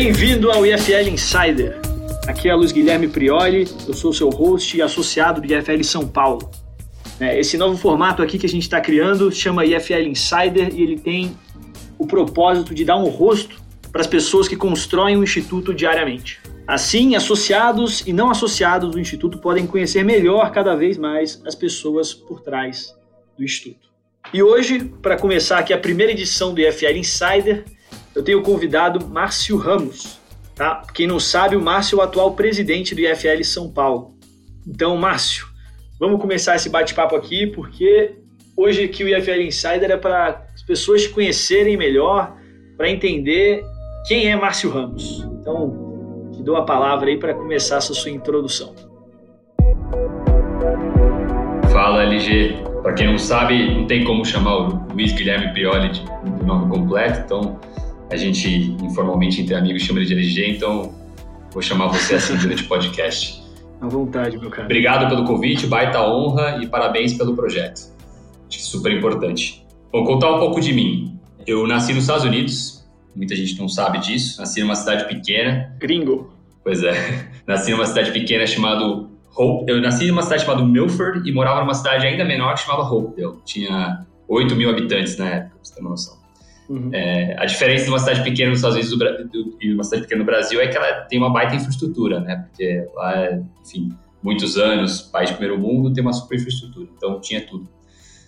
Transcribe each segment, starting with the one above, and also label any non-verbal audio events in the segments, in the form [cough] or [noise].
Bem-vindo ao IFL Insider. Aqui é a Luiz Guilherme Prioli, eu sou seu host e associado do IFL São Paulo. É, esse novo formato aqui que a gente está criando chama IFL Insider e ele tem o propósito de dar um rosto para as pessoas que constroem o Instituto diariamente. Assim, associados e não associados do Instituto podem conhecer melhor cada vez mais as pessoas por trás do Instituto. E hoje, para começar aqui a primeira edição do IFL Insider, eu tenho convidado Márcio Ramos. Tá? Quem não sabe, o Márcio é o atual presidente do IFL São Paulo. Então, Márcio, vamos começar esse bate-papo aqui, porque hoje aqui o IFL Insider é para as pessoas conhecerem melhor, para entender quem é Márcio Ramos. Então, te dou a palavra aí para começar essa sua introdução. Fala, LG. Para quem não sabe, não tem como chamar o Luiz Guilherme Prioli de nome completo, então a gente informalmente entre amigos chama ele de LG, então vou chamar você assim durante o podcast. À vontade, meu cara. Obrigado pelo convite, baita honra e parabéns pelo projeto. Acho que super importante. Vou contar um pouco de mim. Eu nasci nos Estados Unidos, muita gente não sabe disso. Nasci numa cidade pequena. Gringo. Pois é. [laughs] Nasci numa cidade pequena chamada Hope. Eu nasci numa cidade chamada Milford e morava numa cidade ainda menor que chamava Hopedale. Tinha 8 mil habitantes na época, pra você ter uma noção. Uhum. É, a diferença de uma cidade pequena nos Estados Unidos do, e uma cidade pequena no Brasil é que ela tem uma baita infraestrutura, né? Porque lá, enfim, muitos anos, país de primeiro mundo, tem uma super infraestrutura. Então, tinha tudo.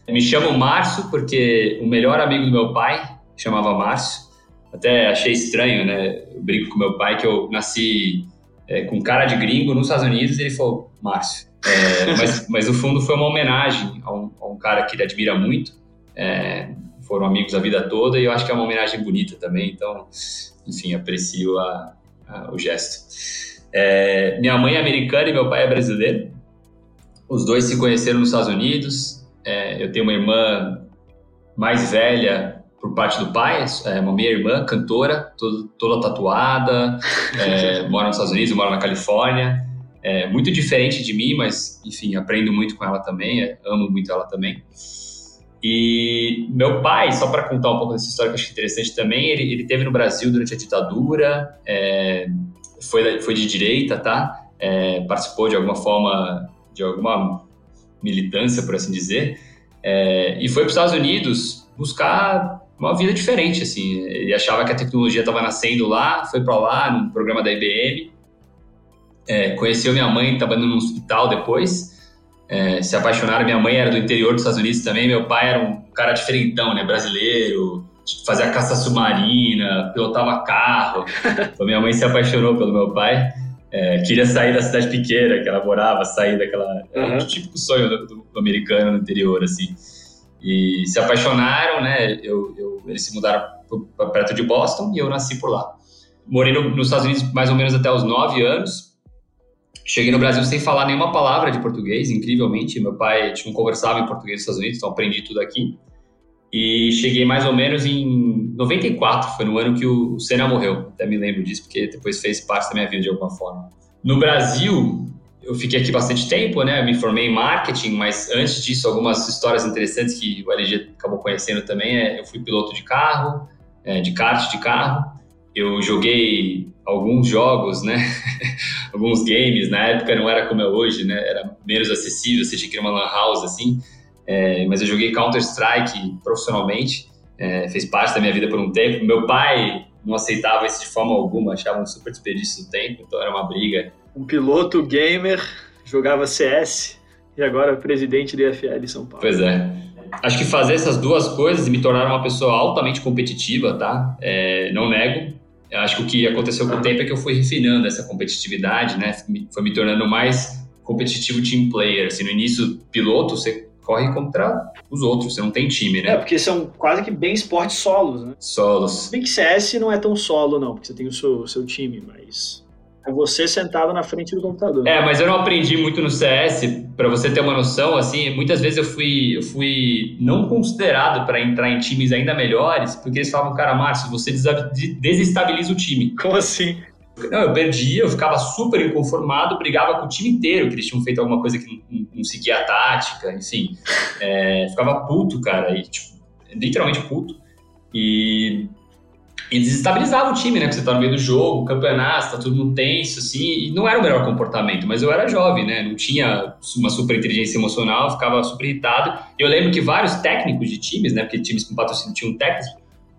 Me chamo Márcio porque o melhor amigo do meu pai chamava Márcio. Até achei estranho, né? Eu brinco com meu pai que eu nasci é, com cara de gringo nos Estados Unidos e ele falou, Márcio. É, [laughs] mas, mas no fundo foi uma homenagem a um, a um cara que ele admira muito. É, foram amigos a vida toda e eu acho que é uma homenagem bonita também. Então, enfim, aprecio a, a, o gesto. É, minha mãe é americana e meu pai é brasileiro. Os dois se conheceram nos Estados Unidos. É, eu tenho uma irmã mais velha por parte do pai, é uma minha irmã, cantora, todo, toda tatuada, é, [laughs] mora nos Estados Unidos, mora na Califórnia. É muito diferente de mim, mas enfim, aprendo muito com ela também, é, amo muito ela também. E meu pai, só para contar um pouco dessa história que eu acho interessante também, ele, ele teve no Brasil durante a ditadura, é, foi, foi de direita, tá? É, participou de alguma forma, de alguma militância, por assim dizer, é, e foi para os Estados Unidos buscar uma vida diferente, assim. Ele achava que a tecnologia estava nascendo lá, foi para lá, no programa da IBM, é, conheceu minha mãe, estava no hospital depois, é, se apaixonaram. Minha mãe era do interior dos Estados Unidos também, meu pai era um cara diferentão, né, brasileiro, fazia caça submarina, pilotava carro. Então minha mãe se apaixonou pelo meu pai. É, queria sair da cidade pequena que ela morava, sair daquela. Uhum. o típico sonho do, do, do americano no interior, assim e se apaixonaram, né? Eu, eu, eles se mudaram para perto de Boston e eu nasci por lá. Morei no, nos Estados Unidos mais ou menos até os nove anos. Cheguei no Brasil sem falar nenhuma palavra de português, incrivelmente. Meu pai não conversava em português nos Estados Unidos, então aprendi tudo aqui. E cheguei mais ou menos em 94, foi no ano que o Senna morreu. Até me lembro disso, porque depois fez parte da minha vida de alguma forma. No Brasil, eu fiquei aqui bastante tempo, né? Eu me formei em marketing, mas antes disso, algumas histórias interessantes que o LG acabou conhecendo também. É, eu fui piloto de carro, é, de kart de carro. Eu joguei alguns jogos, né? [laughs] alguns games. Na época não era como é hoje, né? Era menos acessível, você tinha que ir uma lan house assim. É, mas eu joguei Counter Strike profissionalmente. É, fez parte da minha vida por um tempo. Meu pai não aceitava isso de forma alguma, achava um super desperdício do tempo, então era uma briga um piloto gamer, jogava CS e agora é presidente do IFL de São Paulo. Pois é. Acho que fazer essas duas coisas me tornaram uma pessoa altamente competitiva, tá? É, não nego. Acho que o que aconteceu com o tempo é que eu fui refinando essa competitividade, né? Foi me tornando mais competitivo team player. Assim, no início, piloto, você corre contra os outros, você não tem time, né? É, porque são quase que bem esportes solos, né? Solos. Bem que CS não é tão solo, não, porque você tem o seu, o seu time, mas é você sentado na frente do computador. É, mas eu não aprendi muito no CS, para você ter uma noção, assim, muitas vezes eu fui, eu fui não considerado para entrar em times ainda melhores, porque eles falavam, cara, Márcio, você desestabiliza o time. Como assim? Não, eu perdia, eu ficava super inconformado, brigava com o time inteiro, que eles tinham feito alguma coisa que não, não seguia a tática, enfim. É, ficava puto, cara, e, tipo, literalmente puto. E e desestabilizava o time, né? Porque você tá no meio do jogo, campeonato, tá tudo tenso, assim, e não era o melhor comportamento, mas eu era jovem, né? Não tinha uma super inteligência emocional, ficava super irritado. E eu lembro que vários técnicos de times, né? Porque times com patrocínio tinham técnicos,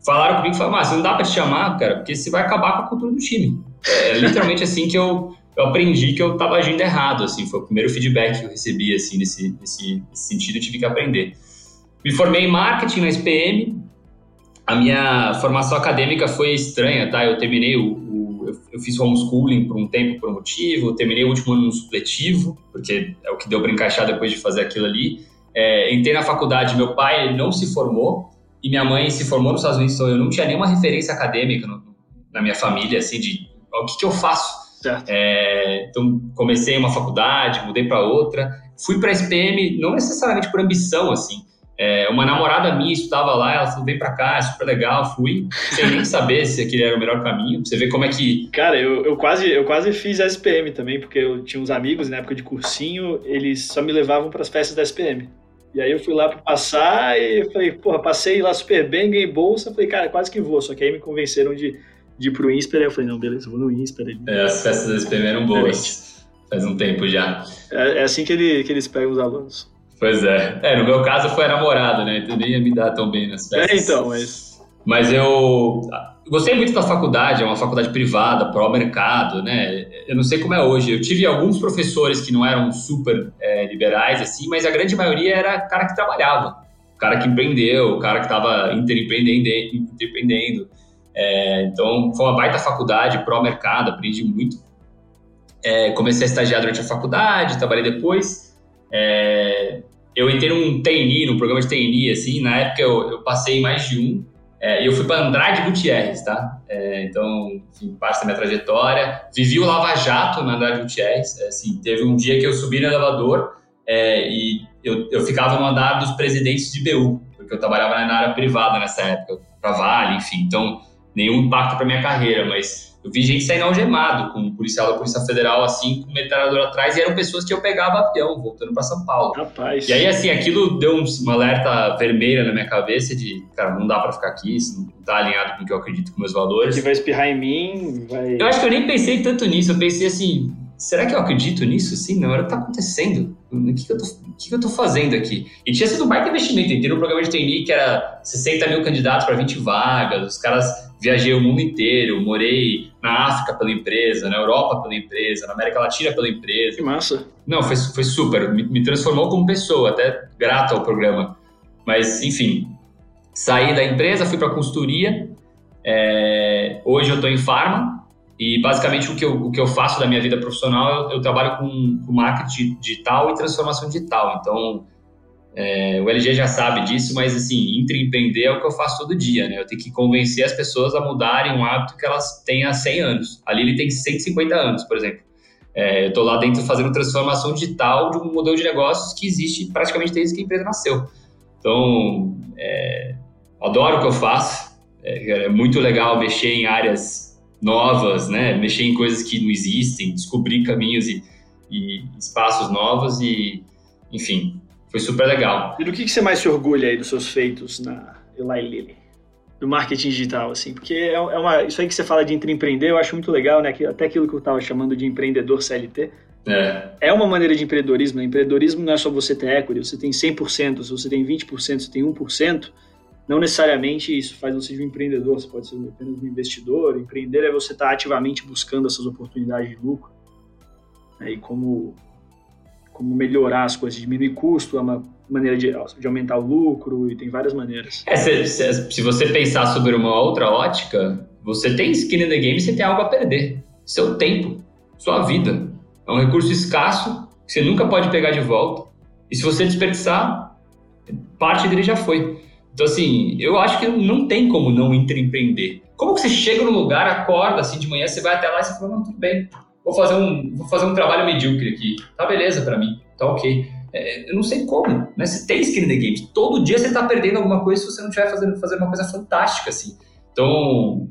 falaram comigo, falaram, mas não dá pra te chamar, cara, porque você vai acabar com a cultura do time. É literalmente [laughs] assim que eu, eu aprendi que eu tava agindo errado, assim, foi o primeiro feedback que eu recebi, assim, nesse, nesse, nesse sentido, eu tive que aprender. Me formei em marketing na SPM, a minha formação acadêmica foi estranha, tá? Eu terminei o, o eu fiz homeschooling por um tempo por um motivo, terminei o último ano no supletivo, porque é o que deu para encaixar depois de fazer aquilo ali. É, entrei na faculdade, meu pai não se formou e minha mãe se formou nos Estados Unidos, então eu não tinha nenhuma referência acadêmica no, na minha família, assim, de o que, que eu faço. É, então comecei uma faculdade, mudei para outra, fui para a SPM não necessariamente por ambição, assim, é, uma namorada minha estudava lá, ela falou, vem pra cá, é super legal, fui, sem nem saber se aquele era o melhor caminho. Você vê como é que. Cara, eu, eu, quase, eu quase fiz a SPM também, porque eu tinha uns amigos na época de cursinho, eles só me levavam para as festas da SPM. E aí eu fui lá para passar e falei, porra, passei lá super bem, ganhei bolsa, falei, cara, quase que vou. Só que aí me convenceram de, de ir pro INSPER, aí eu falei, não, beleza, vou no INSPER. É, as festas da SPM eram boas, faz um tempo já. É, é assim que, ele, que eles pegam os alunos. Pois é. É, no meu caso foi a namorada, né? Então nem ia me dar tão bem nas festas. É, então, mas. Mas eu gostei muito da faculdade, é uma faculdade privada, pró-mercado, né? Eu não sei como é hoje. Eu tive alguns professores que não eram super é, liberais, assim, mas a grande maioria era cara que trabalhava. Cara que empreendeu, o cara que estava interempreendendo. É, então, foi uma baita faculdade, pró-mercado, aprendi muito. É, comecei a estagiar durante a faculdade, trabalhei depois. É, eu entrei num TNI, num programa de TNI, assim, na época eu, eu passei mais de um, é, e eu fui para Andrade Gutierrez, tá? É, então, enfim, parte da minha trajetória. Vivi o Lava Jato na Andrade Gutierrez, é, assim, teve um dia que eu subi no elevador é, e eu, eu ficava no andar dos presidentes de BU, porque eu trabalhava na área privada nessa época, para Vale, enfim, então nenhum impacto para minha carreira, mas eu vi gente saindo algemado com um policial da Polícia Federal, assim, com metralhador atrás, e eram pessoas que eu pegava avião, voltando para São Paulo. Rapaz. E aí, assim, aquilo deu um, uma alerta vermelha na minha cabeça de, cara, não dá para ficar aqui, isso não tá alinhado com o que eu acredito com meus valores. Que vai espirrar em mim, vai... Eu acho que eu nem pensei tanto nisso, eu pensei assim, será que eu acredito nisso? Sim, não, era o que tá acontecendo. O que, que, eu tô, o que, que eu tô fazendo aqui? E tinha sido um baita investimento. Entrei no programa de trainee que era 60 mil candidatos para 20 vagas, os caras viajei o mundo inteiro, morei na África pela empresa, na Europa pela empresa, na América Latina pela empresa. Que massa. Não, foi, foi super, me, me transformou como pessoa, até grato ao programa. Mas, enfim, saí da empresa, fui para consultoria, é, hoje eu estou em farma e basicamente o que, eu, o que eu faço da minha vida profissional, eu, eu trabalho com, com marketing digital e transformação digital. Então, é, o LG já sabe disso, mas assim, empreender é o que eu faço todo dia, né? Eu tenho que convencer as pessoas a mudarem um hábito que elas têm há 100 anos. Ali ele tem 150 anos, por exemplo. É, eu estou lá dentro fazendo transformação digital de um modelo de negócios que existe praticamente desde que a empresa nasceu. Então, é, adoro o que eu faço. É, é muito legal mexer em áreas novas, né? Mexer em coisas que não existem, descobrir caminhos e, e espaços novos e, enfim, foi super legal. E do que, que você mais se orgulha aí dos seus feitos na Eli Lilly? Do marketing digital, assim, porque é, é uma, isso aí que você fala de empreender, eu acho muito legal, né? Que, até aquilo que eu estava chamando de empreendedor CLT. É. é uma maneira de empreendedorismo. Né? Empreendedorismo não é só você ter equity, você tem 100%, se você tem 20%, você tem 1%. Não necessariamente isso faz você um empreendedor, você pode ser apenas um investidor. Empreender é você estar ativamente buscando essas oportunidades de lucro. Né? E como como melhorar as coisas, diminuir custo, é uma maneira de, de aumentar o lucro e tem várias maneiras. É, se, se, se, você pensar sobre uma outra ótica, você tem skin in the game, você tem algo a perder. Seu tempo, sua vida. É um recurso escasso que você nunca pode pegar de volta. E se você desperdiçar, parte dele já foi. Então, assim, eu acho que não tem como não empreender. Como que você chega no lugar, acorda assim de manhã, você vai até lá e você fala, não, tudo bem, vou fazer um, vou fazer um trabalho medíocre aqui. Tá beleza para mim, tá ok. É, eu não sei como, né? Você tem skin in the game. Todo dia você tá perdendo alguma coisa se você não estiver fazendo, fazendo uma coisa fantástica, assim. Então,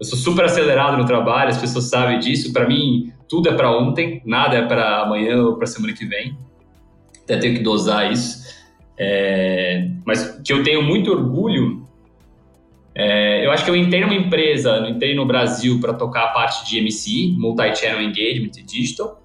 eu sou super acelerado no trabalho, as pessoas sabem disso. Para mim, tudo é para ontem, nada é para amanhã ou para semana que vem. Até tenho que dosar isso. É, mas que eu tenho muito orgulho É, eu acho que eu entrei numa empresa, entrei no Brasil para tocar a parte de MC, Multi-Channel Engagement e Digital.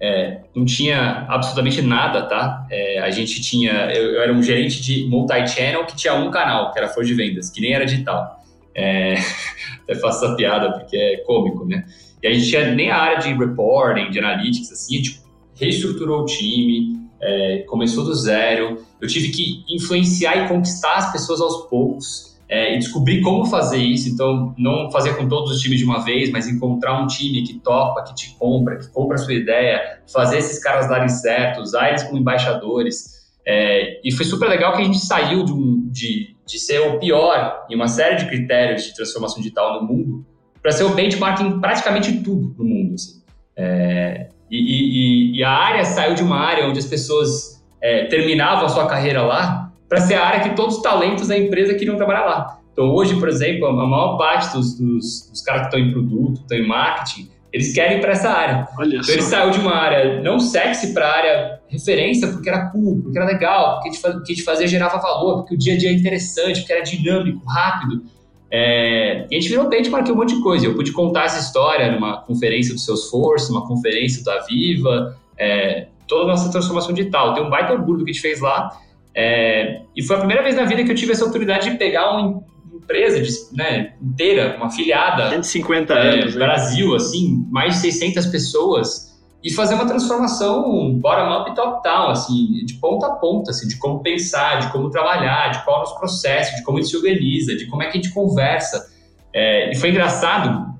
É, não tinha absolutamente nada, tá? É, a gente tinha, eu, eu, era um gerente de multi-channel que tinha um canal, que era Flor de Vendas, que nem era digital. É, [laughs] até faço essa piada porque é cômico, né? E a gente tinha nem a área de reporting, de analytics, assim, a gente reestruturou o time, é, começou do zero. Eu tive que influenciar e conquistar as pessoas aos poucos é, e descobrir como fazer isso. Então, não fazer com todos os times de uma vez, mas encontrar um time que topa, que te compra, que compra a sua ideia, fazer esses caras darem certo, usar eles como embaixadores. É, e foi super legal que a gente saiu de, um, de, de ser o pior em uma série de critérios de transformação digital no mundo para ser o benchmark em praticamente tudo no mundo. Assim. É, e, e, e, a área saiu de uma área onde as pessoas é, terminavam a sua carreira lá para ser a área que todos os talentos da empresa queriam trabalhar lá. Então, hoje, por exemplo, a maior parte dos, dos, dos caras que estão em produto, estão em marketing, eles querem ir para essa área. Olha então, só. ele saiu de uma área não sexy para a área referência, porque era cool, porque era legal, porque o que a gente fazia gerava valor, porque o dia a dia é interessante, porque era dinâmico, rápido. É, e a gente virou benchmark um monte de coisa. Eu pude contar essa história numa conferência do Salesforce, numa conferência da Viva, é, toda a nossa transformação digital. Tem um baita orgulho que a gente fez lá. É, e foi a primeira vez na vida que eu tive essa oportunidade de pegar uma empresa de, né, inteira, uma filiada. 150 é, anos. Brasil, assim, mais de 600 pessoas. E fazer uma transformação bottom-up e top-down, assim, de ponta a ponta, assim, de como pensar, de como trabalhar, de qual é o nosso processo, de como a gente se organiza, de como é que a gente conversa. É, e foi engraçado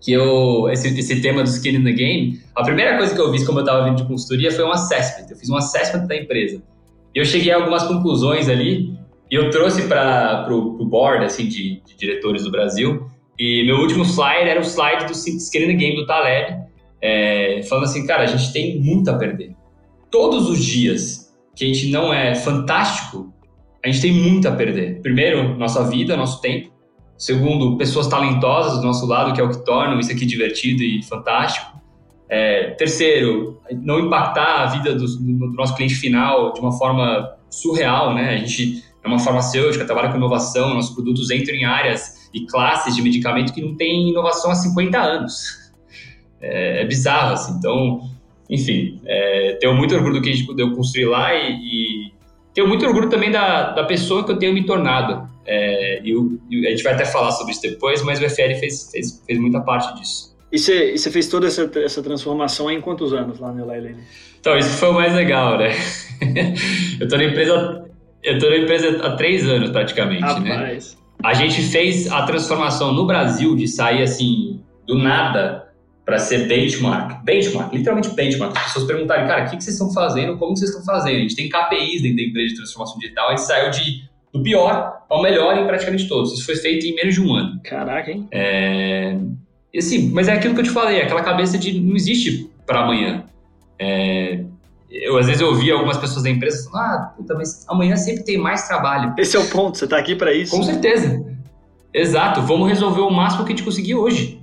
que eu, esse, esse tema do skin in the game, a primeira coisa que eu vi quando eu estava vindo de consultoria foi um assessment. Eu fiz um assessment da empresa. E eu cheguei a algumas conclusões ali e eu trouxe para o board assim, de, de, diretores do Brasil. E meu último slide era o slide do Skin the Game do Taleb, é, falando assim, cara, a gente tem muito a perder. Todos os dias que a gente não é fantástico, a gente tem muito a perder. Primeiro, nossa vida, nosso tempo. Segundo, pessoas talentosas do nosso lado, que é o que tornam isso aqui divertido e fantástico. É, terceiro, não impactar a vida do, do, nosso cliente final de uma forma surreal, né? A gente é uma farmacêutica, trabalha com inovação, nossos produtos entram em áreas e classes de medicamento que não tem inovação há 50 anos. É, é bizarro, assim. Então, enfim, é, tenho muito orgulho do que a gente pudeu construir lá e, e tenho muito orgulho também da, da pessoa que eu tenho me tornado. É, e, e, a gente vai até falar sobre isso depois, mas o FL fez, fez, fez muita parte disso. E você, fez toda essa, essa transformação em quantos anos lá no Eli Então, isso foi o mais legal, né? [laughs] eu tô na empresa, eu tô na empresa há três anos praticamente, né? Rapaz. né? A gente fez a transformação no Brasil de sair assim do nada para ser benchmark. Benchmark, literalmente benchmark. As pessoas perguntarem, cara, o que, que vocês estão fazendo? Como vocês estão fazendo? A gente tem KPIs dentro da empresa de transformação digital. A gente saiu de, do pior ao melhor em praticamente todos. Isso foi feito em menos de um ano. Caraca, hein? É... E assim, mas é aquilo que eu te falei, aquela cabeça de não existe para amanhã. É, eu às vezes eu ouvi algumas pessoas da empresa falando, ah, puta, mas amanhã sempre tem mais trabalho. Esse é o ponto, você está aqui para isso. Com certeza. Exato, vamos resolver o máximo que a gente conseguir hoje.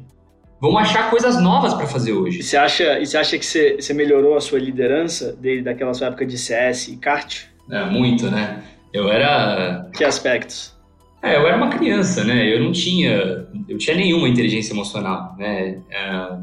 Vamos achar coisas novas para fazer hoje. E você acha, e você acha que você, você melhorou a sua liderança desde daquela sua época de CS e kart? É, muito, né? Eu era. Que aspectos? É, eu era uma criança, né? Eu não tinha, eu tinha nenhuma inteligência emocional, né? É,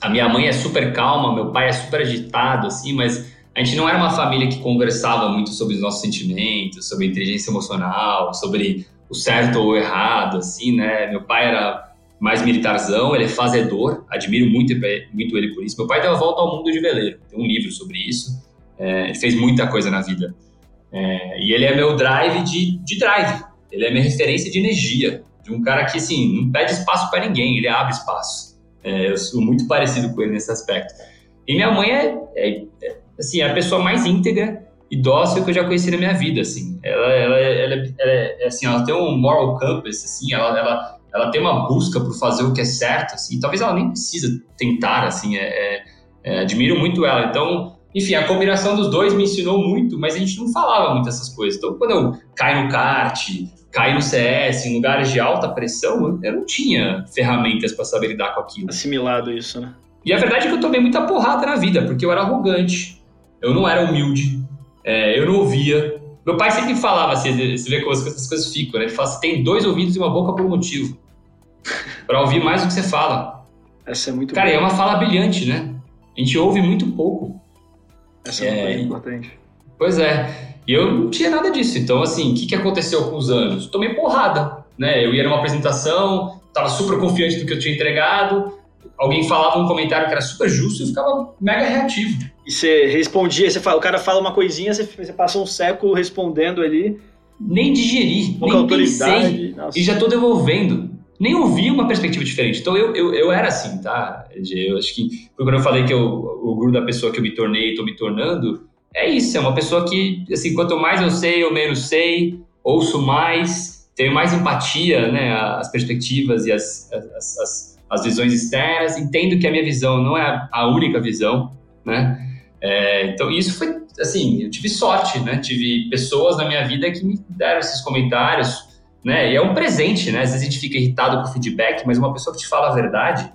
a minha mãe é super calma, meu pai é super agitado, assim, mas a gente não era uma família que conversava muito sobre os nossos sentimentos, sobre inteligência emocional, sobre o certo ou o errado, assim, né? Meu pai era mais militarzão, ele é fazedor, admiro muito, muito ele por isso. Meu pai deu a volta ao mundo de veleiro, tem um livro sobre isso, é, ele fez muita coisa na vida. É, e ele é meu drive de, de drive, ele é minha referência de energia, de um cara que, assim, não pede espaço para ninguém, ele abre espaço. É, eu sou muito parecido com ele nesse aspecto. E minha mãe é, é, é, assim, a pessoa mais íntegra e dócil que eu já conheci na minha vida, assim. Ela, ela, ela, ela é, assim, ela tem um moral compass, assim, ela, ela, ela tem uma busca por fazer o que é certo, assim. Talvez ela nem precisa tentar, assim, é, é, admiro muito ela. Então, enfim, a combinação dos dois me ensinou muito, mas a gente não falava muito essas coisas. Então, quando eu caio no kart, caio no CS, em lugares de alta pressão, eu não tinha ferramentas para saber lidar com aquilo. Assimilado isso, né? E a verdade é que eu tomei muita porrada na vida, porque eu era arrogante, eu não era humilde, é, eu não ouvia, Meu pai sempre falava assim, você vê como essas coisas ficam, né? Ele fala, você tem dois ouvidos e uma boca por um motivo. [laughs] para ouvir mais do que você fala. Essa é muito Cara, boa. é uma fala brilhante, né? A gente ouve muito pouco. Essa é, é uma coisa importante. Pois é. E eu não tinha nada disso. Então, assim, o que, que aconteceu com os anos? Tomei porrada, né? Eu ia numa apresentação, tava super confiante do que eu tinha entregado, alguém falava um comentário que era super justo e eu ficava mega reativo. E você respondia, você fala, o cara fala uma coisinha, você, você passa um século respondendo ali. Nem digeri, nem pensei, nossa. e já tô devolvendo. Nem ouvi uma perspectiva diferente. Então eu, eu, eu era assim, tá? Eu acho que quando eu falei que eu, o guru da pessoa que eu me tornei, tô me tornando, é isso, é uma pessoa que, assim, quanto mais eu sei, eu menos sei, ouço mais, tenho mais empatia, né, as perspectivas e as, as, as, as visões externas, entendo que a minha visão não é a única visão, né, é, então isso foi, assim, eu tive sorte, né, tive pessoas na minha vida que me deram esses comentários, né, e é um presente, né, às vezes a gente fica irritado com o feedback, mas uma pessoa que te fala a verdade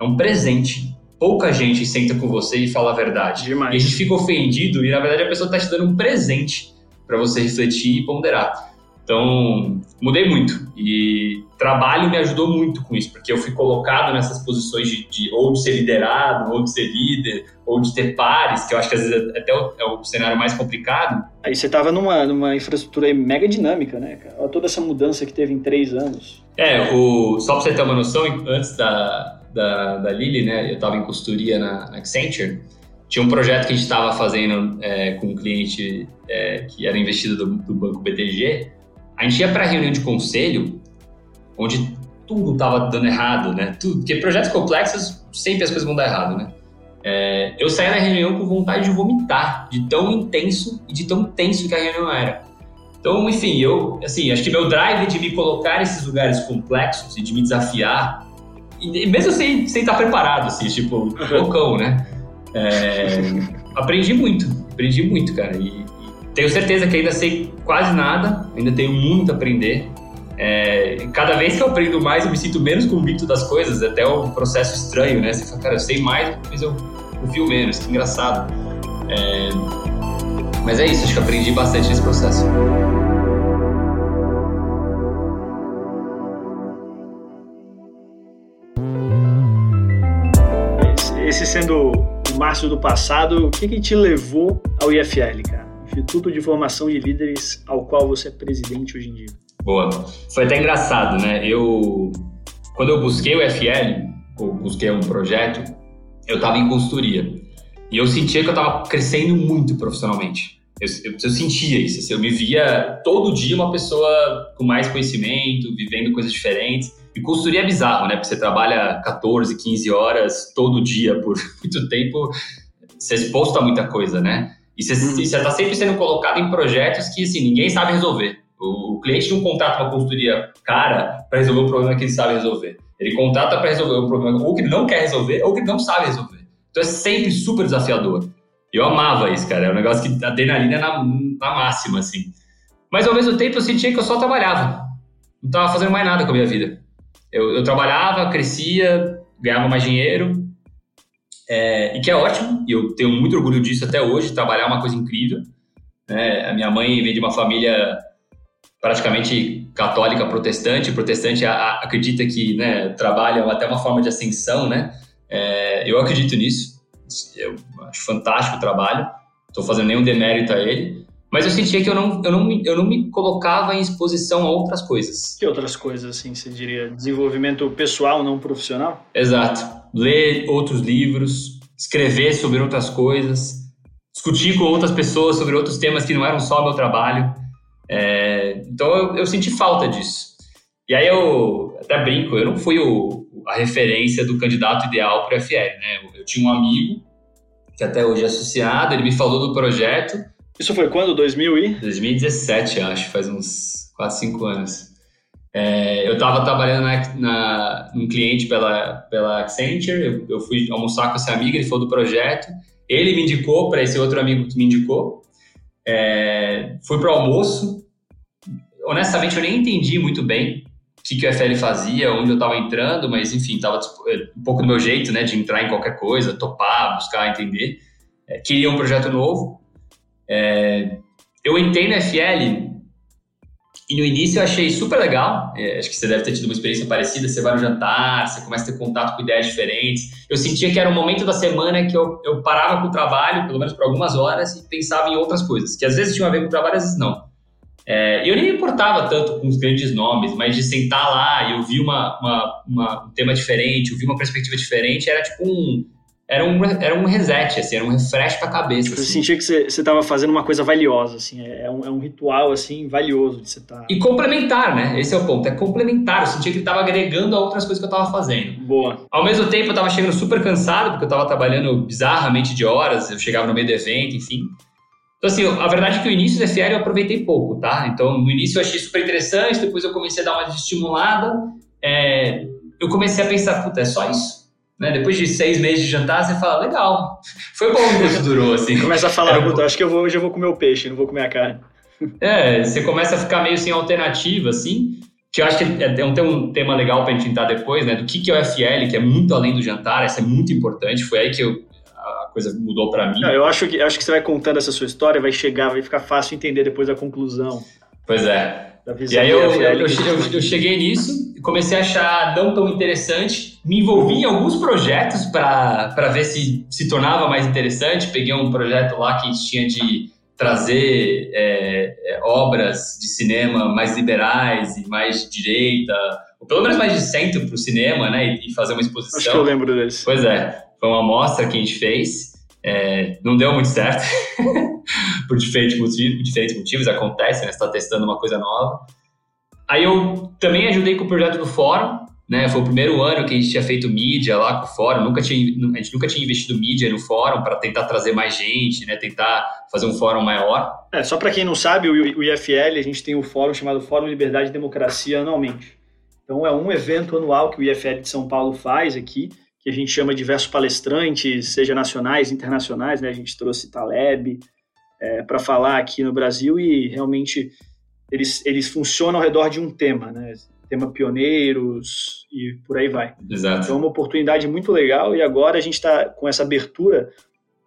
é um presente, pouca gente senta com você e fala a verdade. Demais. E a gente fica ofendido e, na verdade, a pessoa está te dando um presente para você refletir e ponderar. Então, mudei muito e trabalho me ajudou muito com isso, porque eu fui colocado nessas posições de, de ou de ser liderado, ou de ser líder, ou de ter pares, que eu acho que às vezes é até o, é o cenário mais complicado. Aí você estava numa, numa infraestrutura mega dinâmica, né, cara? Olha toda essa mudança que teve em três anos. É, o, só para você ter uma noção, antes da, da, da Lili, né? Eu estava em consultoria na, na, Accenture. Tinha um projeto que a gente estava fazendo é, com um cliente é, que era investido do, do, banco BTG. A gente ia para a reunião de conselho, onde tudo estava dando errado, né? Tudo, porque projetos complexos sempre as coisas vão dar errado, né? É, eu saí da reunião com vontade de vomitar, de tão intenso e de tão tenso que a reunião era. Então, enfim, eu, assim, acho que meu drive de me colocar nesses lugares complexos e de me desafiar e mesmo sem, sem estar preparado, assim, tipo, loucão, né? É, aprendi muito, aprendi muito, cara. E, e, tenho certeza que ainda sei quase nada, ainda tenho muito a aprender. É, cada vez que eu aprendo mais, eu me sinto menos convicto das coisas, até um processo estranho, né? Você fala, cara, eu sei mais, mas eu confio menos, que engraçado. É, mas é isso, acho que aprendi bastante nesse processo. esse sendo o Márcio do passado, o que, que te levou ao IFL, cara? Instituto de Formação de Líderes, ao qual você é presidente hoje em dia. Boa. Foi até engraçado, né? Eu, quando eu busquei o IFL, ou busquei um projeto, eu estava em consultoria. E eu sentia que eu estava crescendo muito profissionalmente. Eu, eu, eu, sentia isso. Assim, eu me via todo dia uma pessoa com mais conhecimento, vivendo coisas diferentes. E consultoria é bizarro, né? Porque você trabalha 14, 15 horas todo dia por [laughs] muito tempo, você é exposto a muita coisa, né? E você uhum. está sempre sendo colocado em projetos que assim, ninguém sabe resolver. O, cliente não contrata uma consultoria cara para resolver um problema que ele sabe resolver. Ele contrata para resolver um problema ou que ele não quer resolver ou que ele não sabe resolver. Então é sempre super desafiador. Eu amava isso, cara. É um negócio que a adrenalina é na, na máxima, assim. Mas ao mesmo tempo eu sentia que eu só trabalhava. Não estava fazendo mais nada com a minha vida. Eu, eu trabalhava, crescia, ganhava mais dinheiro, é, e que é ótimo, e eu tenho muito orgulho disso até hoje, trabalhar é uma coisa incrível. Né? A minha mãe vem de uma família praticamente católica protestante, protestante a, a, acredita que né, trabalho é até uma forma de ascensão, né? É, eu acredito nisso, eu acho fantástico o trabalho, estou fazendo nenhum demérito a ele, mas eu sentia que eu não, eu não, me, eu não me colocava em exposição a outras coisas. Que outras coisas, assim, você diria? Desenvolvimento pessoal, não profissional? Exato. Ler outros livros, escrever sobre outras coisas, discutir com outras pessoas sobre outros temas que não eram só meu trabalho. É, então eu, eu, senti falta disso. E aí eu até brinco, eu não fui o, a referência do candidato ideal para o FL, né? Eu, eu tinha um amigo que até hoje é associado, ele me falou do projeto isso foi quando? 2000 e? 2017, acho, faz uns 4, 5 anos. É, eu estava trabalhando na, na, num cliente pela, pela Accenture, eu, eu, fui almoçar com esse amigo, ele falou do projeto, ele me indicou para esse outro amigo que me indicou, é, fui para o almoço, honestamente eu nem entendi muito bem o que, que o FL fazia, onde eu estava entrando, mas enfim, estava é, um pouco do meu jeito, né, de entrar em qualquer coisa, topar, buscar entender. É, queria um projeto novo, é, eu entrei no FL e no início eu achei super legal. É, acho que você deve ter tido uma experiência parecida. Você vai no jantar, você começa a ter contato com ideias diferentes. Eu sentia que era um momento da semana que eu, eu parava com o trabalho, pelo menos por algumas horas, e pensava em outras coisas, que às vezes tinham a ver com o trabalho, às vezes não. É, eu nem me importava tanto com os grandes nomes, mas de sentar lá e ouvir uma, uma, uma, um tema diferente, ouvir uma perspectiva diferente, era tipo um era um, era um reset, assim, era um refresh pra cabeça. Você assim. sentia que você estava fazendo uma coisa valiosa, assim, é, é um, é um ritual, assim, valioso de você estar... Tá... E complementar, né? Esse é o ponto, é complementar. Eu sentia que ele estava agregando a outras coisas que eu estava fazendo. Boa. Ao mesmo tempo, eu estava chegando super cansado, porque eu estava trabalhando bizarramente de horas, eu chegava no meio do evento, enfim. Então, assim, a verdade é que o início da FL eu aproveitei pouco, tá? Então, no início eu achei super interessante, depois eu comecei a dar uma estimulada, é... eu comecei a pensar, puta, é só isso? Né? Depois de seis meses de jantar, você fala, legal, [laughs] foi bom isso durou, assim. Começa a falar, é, acho que eu vou, hoje eu vou comer o peixe, não vou comer a carne. É, você começa a ficar meio sem alternativa, assim, que eu acho que é um, tem um tema legal para a gente entrar depois, né, do que, que é o FL, que é muito além do jantar, essa é muito importante, foi aí que eu, coisa mudou para mim. Não, eu acho que, acho que você vai contando essa sua história, vai chegar, vai ficar fácil entender depois a conclusão. Pois é. E aí eu, eu, eu, eu, cheguei nisso, comecei a achar não tão interessante, me envolvi em alguns projetos para ver se se tornava mais interessante. Peguei um projeto lá que tinha de trazer é, é, obras de cinema mais liberais e mais de direita, ou pelo menos mais de centro para o cinema, né? E, e, fazer uma exposição. Acho que eu lembro desse. Pois é, foi uma amostra que a gente fez. É, não deu muito certo, [laughs] por diferentes motivos, diferentes motivos acontece, né? Você está testando uma coisa nova. Aí eu também ajudei com o projeto do fórum, né? Foi o primeiro ano que a gente tinha feito mídia lá com o fórum, nunca tinha, a gente nunca tinha investido mídia no fórum para tentar trazer mais gente, né? Tentar fazer um fórum maior. É, só para quem não sabe, o IFL, a gente tem um fórum chamado Fórum Liberdade e Democracia anualmente. Então é um evento anual que o IFL de São Paulo faz aqui, que a gente chama diversos palestrantes, seja nacionais, internacionais, né? A gente trouxe Taleb é, para falar aqui no Brasil e realmente eles, eles funcionam ao redor de um tema, né? Tema pioneiros e por aí vai. Exato. Então é uma oportunidade muito legal e agora a gente está com essa abertura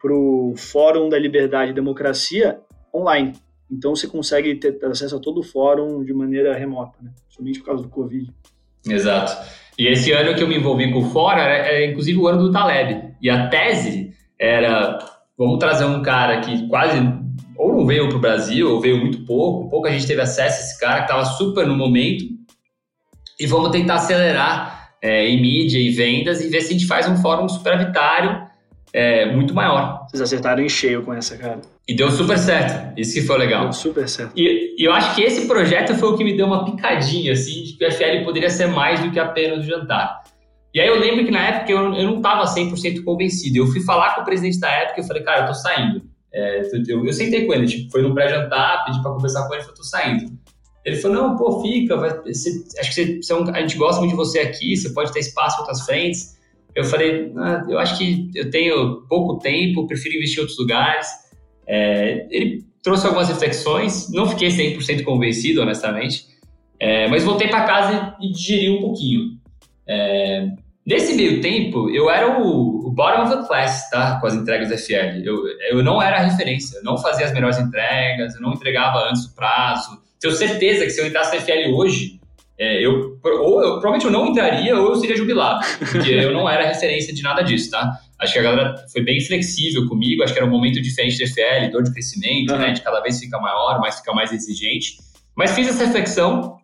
para o Fórum da Liberdade e Democracia online. Então você consegue ter acesso a todo o fórum de maneira remota, né? somente por causa do Covid. Exato. E esse ano que eu me envolvi com o Fora era, era inclusive o ano do Taleb. E a tese era: vamos trazer um cara que quase ou não veio para o Brasil, ou veio muito pouco, pouco a gente teve acesso a esse cara que estava super no momento, e vamos tentar acelerar é, em mídia e vendas e ver se a gente faz um fórum superavitário é, muito maior. Vocês acertaram em cheio com essa, cara. E deu super certo. Isso que foi legal. Deu super certo. E, e, eu acho que esse projeto foi o que me deu uma picadinha, assim, de que o FL poderia ser mais do que apenas o jantar. E aí eu lembro que na época eu, eu não estava 100% convencido. Eu fui falar com o presidente da época e falei, cara, eu tô saindo. É, eu, eu, sentei com ele, tipo, foi num pré-jantar, pedi para conversar com ele, falei, tô saindo. Ele falou, não, pô, fica, vai, você, acho que você, é a gente gosta muito de você aqui, você pode ter espaço para outras frentes. Eu falei, ah, eu acho que eu tenho pouco tempo, prefiro investir em outros lugares. É, ele trouxe algumas reflexões, não fiquei 100% convencido, honestamente, é, mas voltei para casa e digeri um pouquinho. É, nesse meio tempo, eu era o, o, bottom of the class, tá? Com as entregas da FL. Eu, eu não era a referência, eu não fazia as melhores entregas, eu não entregava antes do prazo. Tenho certeza que se eu entrasse na FL hoje, é, eu, ou eu, provavelmente eu não entraria ou eu seria jubilado, porque eu não era referência de nada disso, tá? Acho que a galera foi bem flexível comigo, acho que era um momento diferente do FL, dor de crescimento, uhum. né? De cada vez fica maior, mais fica mais exigente. Mas fiz essa reflexão,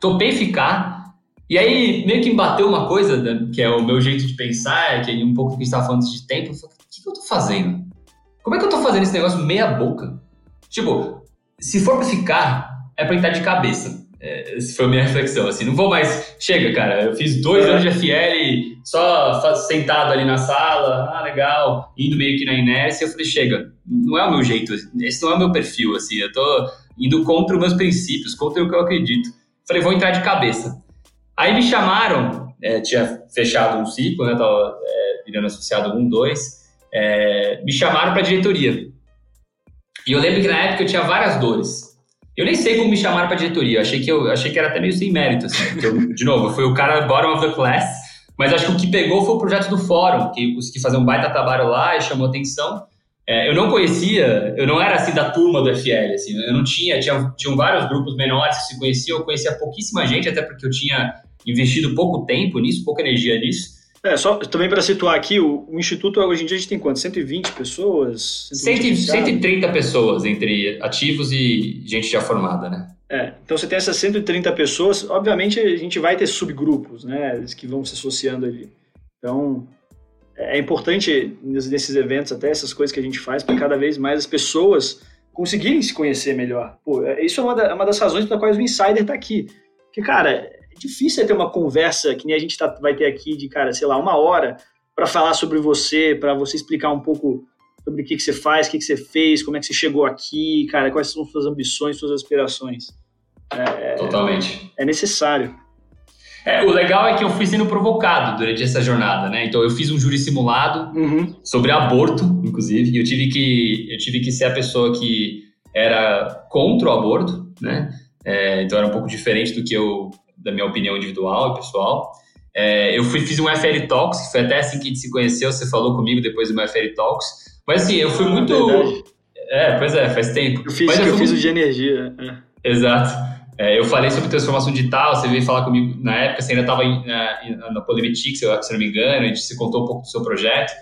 topei ficar, e aí meio que me bateu uma coisa, né, que é o meu jeito de pensar, que é um pouco do que a gente estava falando de tempo, eu falei, o que, que eu tô fazendo? Como é que eu tô fazendo esse negócio meia boca? Tipo, se for pra ficar, é pra entrar de cabeça. É, essa foi a minha reflexão, assim, não vou mais, chega, cara, eu fiz dois anos de FL só sentado ali na sala, ah, legal, indo meio que na inércia, eu falei, chega, não é o meu jeito, esse não é o meu perfil, assim, eu tô indo contra os meus princípios, contra o que eu acredito. Falei, vou entrar de cabeça. Aí me chamaram, é, tinha fechado um ciclo, né, tava é, virando associado 1, 2, é, me chamaram para diretoria. E eu lembro que na época eu tinha várias dores. Eu nem sei como me chamaram para diretoria. Eu achei que eu achei que era até meio sem mérito, assim. Eu, de novo, foi o cara bottom of the class. Mas acho que o que pegou foi o projeto do fórum, que eu consegui fazer um baita trabalho lá e chamou atenção. é, eu não conhecia, eu não era assim da turma do FL, assim, eu não tinha, tinha, tinham vários grupos menores que se conheciam, eu conhecia pouquíssima gente, até porque eu tinha investido pouco tempo nisso, pouca energia nisso. É, só também para situar aqui, o, o, Instituto hoje em dia a gente tem quanto? 120 pessoas? 120 130 pessoas entre ativos e gente já formada, né? É, então você tem essas 130 pessoas, obviamente a gente vai ter subgrupos, né, que vão se associando ali. Então, é importante nesses eventos, até essas coisas que a gente faz, para cada vez mais as pessoas conseguirem se conhecer melhor. Pô, é, isso é uma, da, uma das razões pelas quais o Insider está aqui. Porque, cara, é difícil ter uma conversa que nem a gente tá, vai ter aqui de, cara, sei lá, uma hora para falar sobre você, para você explicar um pouco sobre o que, que você faz, o que, que você fez, como é que você chegou aqui, cara, quais são suas ambições, suas aspirações. É, Totalmente. É necessário. É, o legal é que eu fui sendo provocado durante essa jornada, né? Então eu fiz um júri simulado uhum. sobre aborto, inclusive, e eu tive que eu tive que ser a pessoa que era contra o aborto, né? É, então era um pouco diferente do que eu da minha opinião individual e pessoal. É, eu fui fiz um FL Talks, que foi até assim que a gente se conheceu, você falou comigo depois do meu FL Talks. Mas assim, eu fui ah, muito. É, pois é, faz tempo. Eu fiz, Mas eu, eu fiz o de energia. É. Exato. É, eu falei sobre transformação digital, você veio falar comigo na época, você ainda estava na, na Polymetrics, se eu não me engano, a gente se contou um pouco do seu projeto.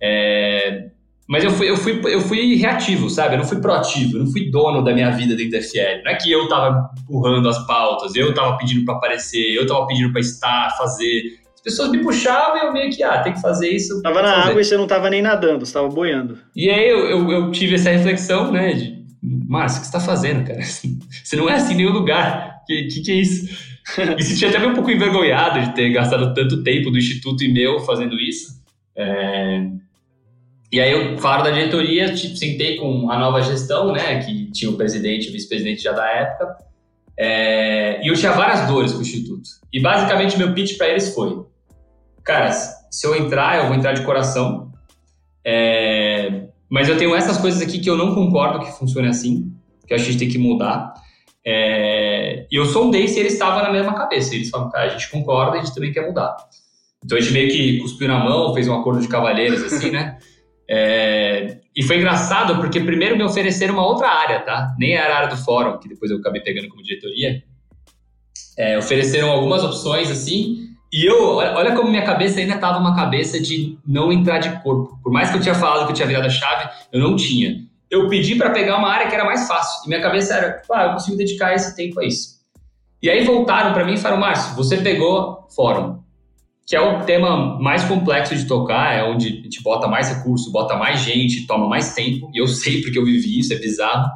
É, mas eu fui, eu, fui, eu fui reativo, sabe? Eu não fui proativo, eu não fui dono da minha vida dentro da FL. Não é que eu estava empurrando as pautas, eu estava pedindo para aparecer, eu estava pedindo para estar, fazer pessoas me puxavam e eu meio que, ah, tem que fazer isso. Tava na água e você não tava nem nadando, você tava boiando. E aí eu, eu, eu tive essa reflexão, né, de, Márcio, o que você tá fazendo, cara? [laughs] Você não é assim em nenhum lugar. Que, que, que é isso? Me [laughs] senti até um pouco envergonhado de ter gastado tanto tempo do Instituto e meu fazendo isso. É... E aí eu falo da diretoria, tipo, sentei com a nova gestão, né, que tinha o presidente e o vice-presidente já da época, é... e eu tinha várias dores com o Instituto. E basicamente meu pitch para eles foi, cara, se eu entrar, eu vou entrar de coração. É, mas eu tenho essas coisas aqui que eu não concordo que funcione assim, que a gente tem que mudar. É, e eu sondei se eles estavam na mesma cabeça. Eles falaram, cara, a gente concorda, a gente também quer mudar. Então a gente meio que cuspiu na mão, fez um acordo de cavalheiros, assim, né? [laughs] É, e foi engraçado porque primeiro me ofereceram uma outra área, tá? Nem era a área do fórum, que depois eu acabei pegando como diretoria. É, ofereceram algumas opções, assim, e eu, olha como minha cabeça ainda estava uma cabeça de não entrar de corpo. Por mais que eu tinha falado que eu tinha virado a chave, eu não tinha. Eu pedi para pegar uma área que era mais fácil. E minha cabeça era, ah, eu consigo dedicar esse tempo a isso. E aí voltaram para mim e falaram, Márcio, você pegou fórum, que é o tema mais complexo de tocar, é onde a gente bota mais recurso, bota mais gente, toma mais tempo. E eu sei porque eu vivi isso, é bizarro.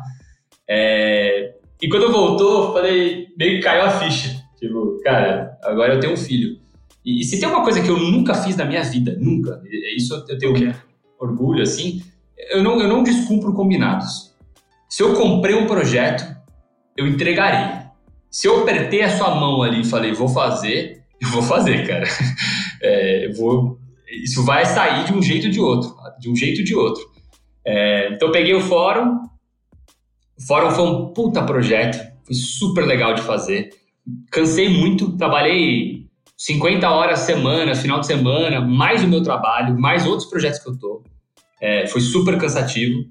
É... E quando voltou, eu falei, meio que caiu a ficha. Tipo, cara, agora eu tenho um filho. E, e, se tem uma coisa que eu nunca fiz na minha vida, nunca, isso eu tenho orgulho, assim, eu não, eu não descumpro combinados. Se eu comprei um projeto, eu entregarei. Se eu apertei a sua mão ali e falei, vou fazer, [laughs] eu vou fazer, cara. É, vou, isso vai sair de um jeito ou de outro, de um jeito ou de outro. É, então eu peguei o fórum, o fórum foi um puta projeto, foi super legal de fazer. Cansei muito, trabalhei 50 horas semana, final de semana, mais o meu trabalho, mais outros projetos que eu tô. É, foi super cansativo,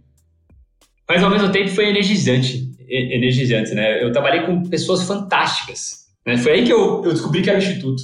mas ao mesmo tempo foi energizante, energizante, né? Eu trabalhei com pessoas fantásticas, né? Foi aí que eu, eu descobri que era o Instituto.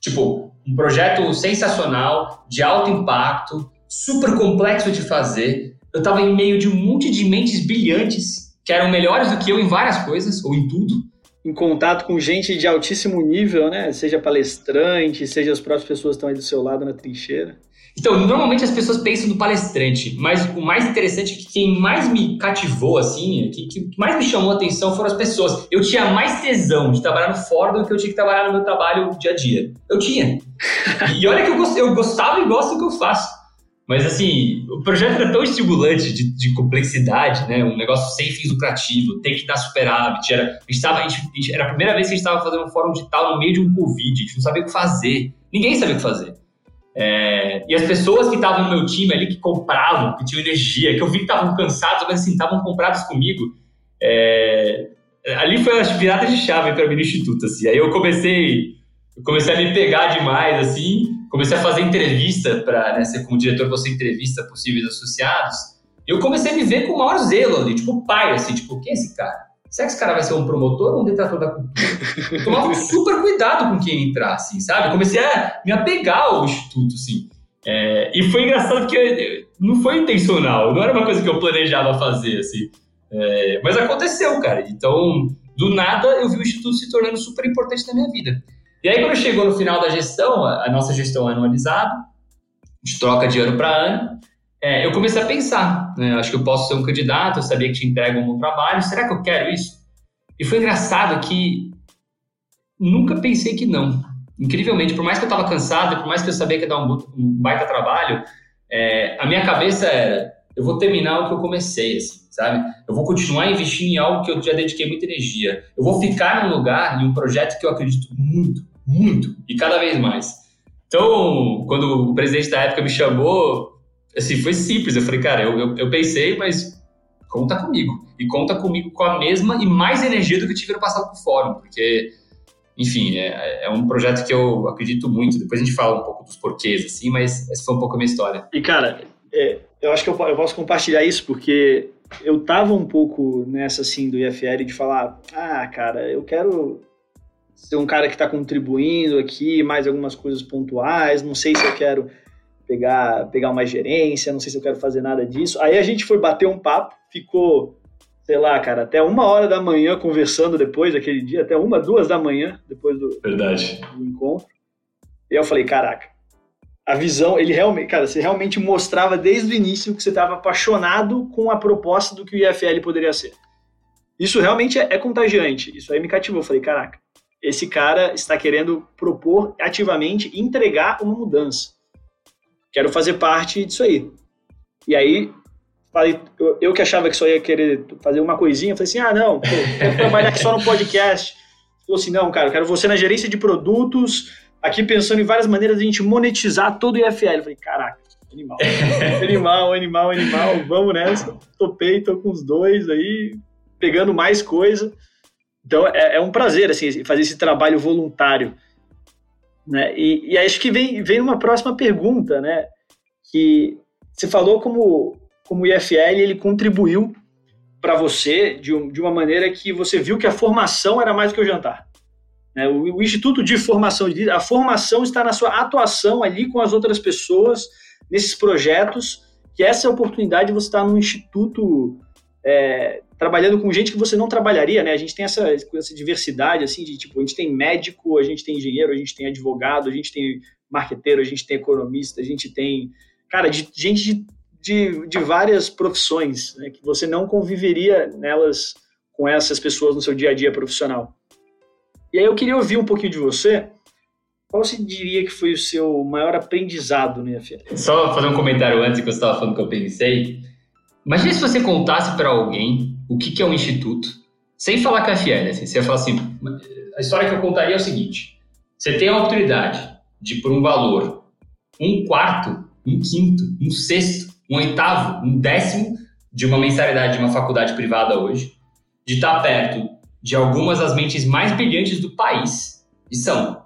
Tipo, um projeto sensacional, de alto impacto, super complexo de fazer. Eu estava em meio de um monte de mentes brilhantes que eram melhores do que eu em várias coisas, ou em tudo em contato com gente de altíssimo nível, né? Seja palestrante, seja as próprias pessoas que estão aí do seu lado na trincheira. Então, normalmente as pessoas pensam no palestrante, mas o mais interessante é que quem mais me cativou, assim, que, que mais me chamou a atenção foram as pessoas. Eu tinha mais tesão de trabalhar no fórum do que eu tinha que trabalhar no meu trabalho dia a dia. Eu tinha. [laughs] E olha que eu, eu gostava e gosto do que eu faço. Mas, assim, o projeto era tão estimulante de, de, complexidade, né? Um negócio sem fins lucrativos, tem que dar superávit. Era, a gente tava, a gente, era a primeira vez que a gente estava fazendo um fórum digital no meio de um Covid. A gente não sabia o que fazer. Ninguém sabia o que fazer. É, e as pessoas que estavam no meu time ali, que compravam, que tinham energia, que eu vi que estavam cansados, mas assim, estavam comprados comigo. É, ali foi a virada de chave para mim no Instituto. Assim. Aí eu comecei, eu comecei a me pegar demais, assim, comecei a fazer entrevista para, né, ser como diretor, você entrevista possíveis associados. Eu comecei a me ver com o maior zelo ali, tipo pai, assim, tipo, quem é esse cara? Será que esse cara vai ser um promotor ou um detrator da cultura? Tomava super cuidado com quem entrar, assim, sabe? Comecei a me apegar ao instituto, assim. É, e foi engraçado porque não foi intencional, não era uma coisa que eu planejava fazer, assim. É, mas aconteceu, cara. Então, do nada, eu vi o instituto se tornando super importante na minha vida. E aí, quando chegou no final da gestão, a, nossa gestão é anualizada, gente troca de ano para ano, é, eu comecei a pensar, né? acho que eu posso ser um candidato, eu sabia que te entrega um bom trabalho, será que eu quero isso? E foi engraçado que nunca pensei que não. Incrivelmente, por mais que eu estava cansado, por mais que eu sabia que ia dar um, um baita trabalho, é, a minha cabeça era, eu vou terminar o que eu comecei, assim, sabe? Eu vou continuar investindo em algo que eu já dediquei muita energia. Eu vou ficar num lugar, em um projeto que eu acredito muito, muito, e cada vez mais. Então, quando o presidente da época me chamou, assim, foi simples. Eu falei, cara, eu, eu, eu, pensei, mas conta comigo. E conta comigo com a mesma e mais energia do que eu tive no passado com o fórum, porque, enfim, é, é, um projeto que eu acredito muito. Depois a gente fala um pouco dos porquês, assim, mas essa foi um pouco a minha história. E, cara, é, eu acho que eu, eu posso compartilhar isso, porque eu tava um pouco nessa, assim, do IFL de falar, ah, cara, eu quero ser um cara que está contribuindo aqui, mais algumas coisas pontuais, não sei se eu quero pegar, pegar uma gerência, não sei se eu quero fazer nada disso. Aí a gente foi bater um papo, ficou, sei lá, cara, até uma hora da manhã conversando depois daquele dia, até uma, duas da manhã depois do, Verdade. do encontro. E eu falei, caraca, a visão, ele realmente, cara, você realmente mostrava desde o início que você estava apaixonado com a proposta do que o IFL poderia ser. Isso realmente é, é contagiante. Isso aí me cativou. Eu falei, caraca, esse cara está querendo propor ativamente entregar uma mudança quero fazer parte disso aí. E aí, falei, eu, eu, que achava que só ia querer fazer uma coisinha, falei assim, ah, não, pô, quero trabalhar aqui só no podcast. Falou assim, não, cara, eu quero você na gerência de produtos, aqui pensando em várias maneiras de a gente monetizar todo o IFL. Eu falei, caraca, animal, [laughs] animal, animal, animal, vamos nessa. Topei, tô com os dois aí, pegando mais coisa. Então, é, é um prazer, assim, fazer esse trabalho voluntário né? E, e acho que vem, vem uma próxima pergunta, né? Que você falou como, como o IFL ele contribuiu para você de, um, de uma maneira que você viu que a formação era mais do que o jantar. Né? O, o, Instituto de Formação de a formação está na sua atuação ali com as outras pessoas, nesses projetos, que essa é a oportunidade de você estar num instituto é, trabalhando com gente que você não trabalharia, né? A gente tem essa, essa diversidade, assim, de tipo, a gente tem médico, a gente tem engenheiro, a gente tem advogado, a gente tem marqueteiro, a gente tem economista, a gente tem, cara, de, gente de, de, de várias profissões, né? Que você não conviveria nelas com essas pessoas no seu dia a dia profissional. E aí eu queria ouvir um pouquinho de você. Qual você diria que foi o seu maior aprendizado no IFL? Só fazer um comentário antes que você estava falando que eu pensei. Imagina se você contasse para alguém o que, que é um instituto, sem falar com a FL. Assim, você ia falar assim: a história que eu contaria é o seguinte: você tem a oportunidade de, por um valor, um quarto, um quinto, um sexto, um oitavo, um décimo de uma mensalidade de uma faculdade privada hoje, de estar perto de algumas das mentes mais brilhantes do país, e são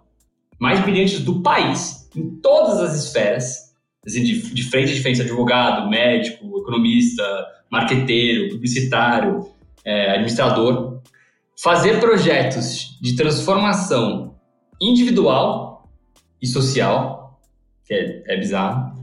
mais brilhantes do país, em todas as esferas, assim, de, de frente a frente, advogado, médico, economista, marqueteiro, publicitário, é, administrador, fazer projetos de transformação individual e social, que é, é bizarro,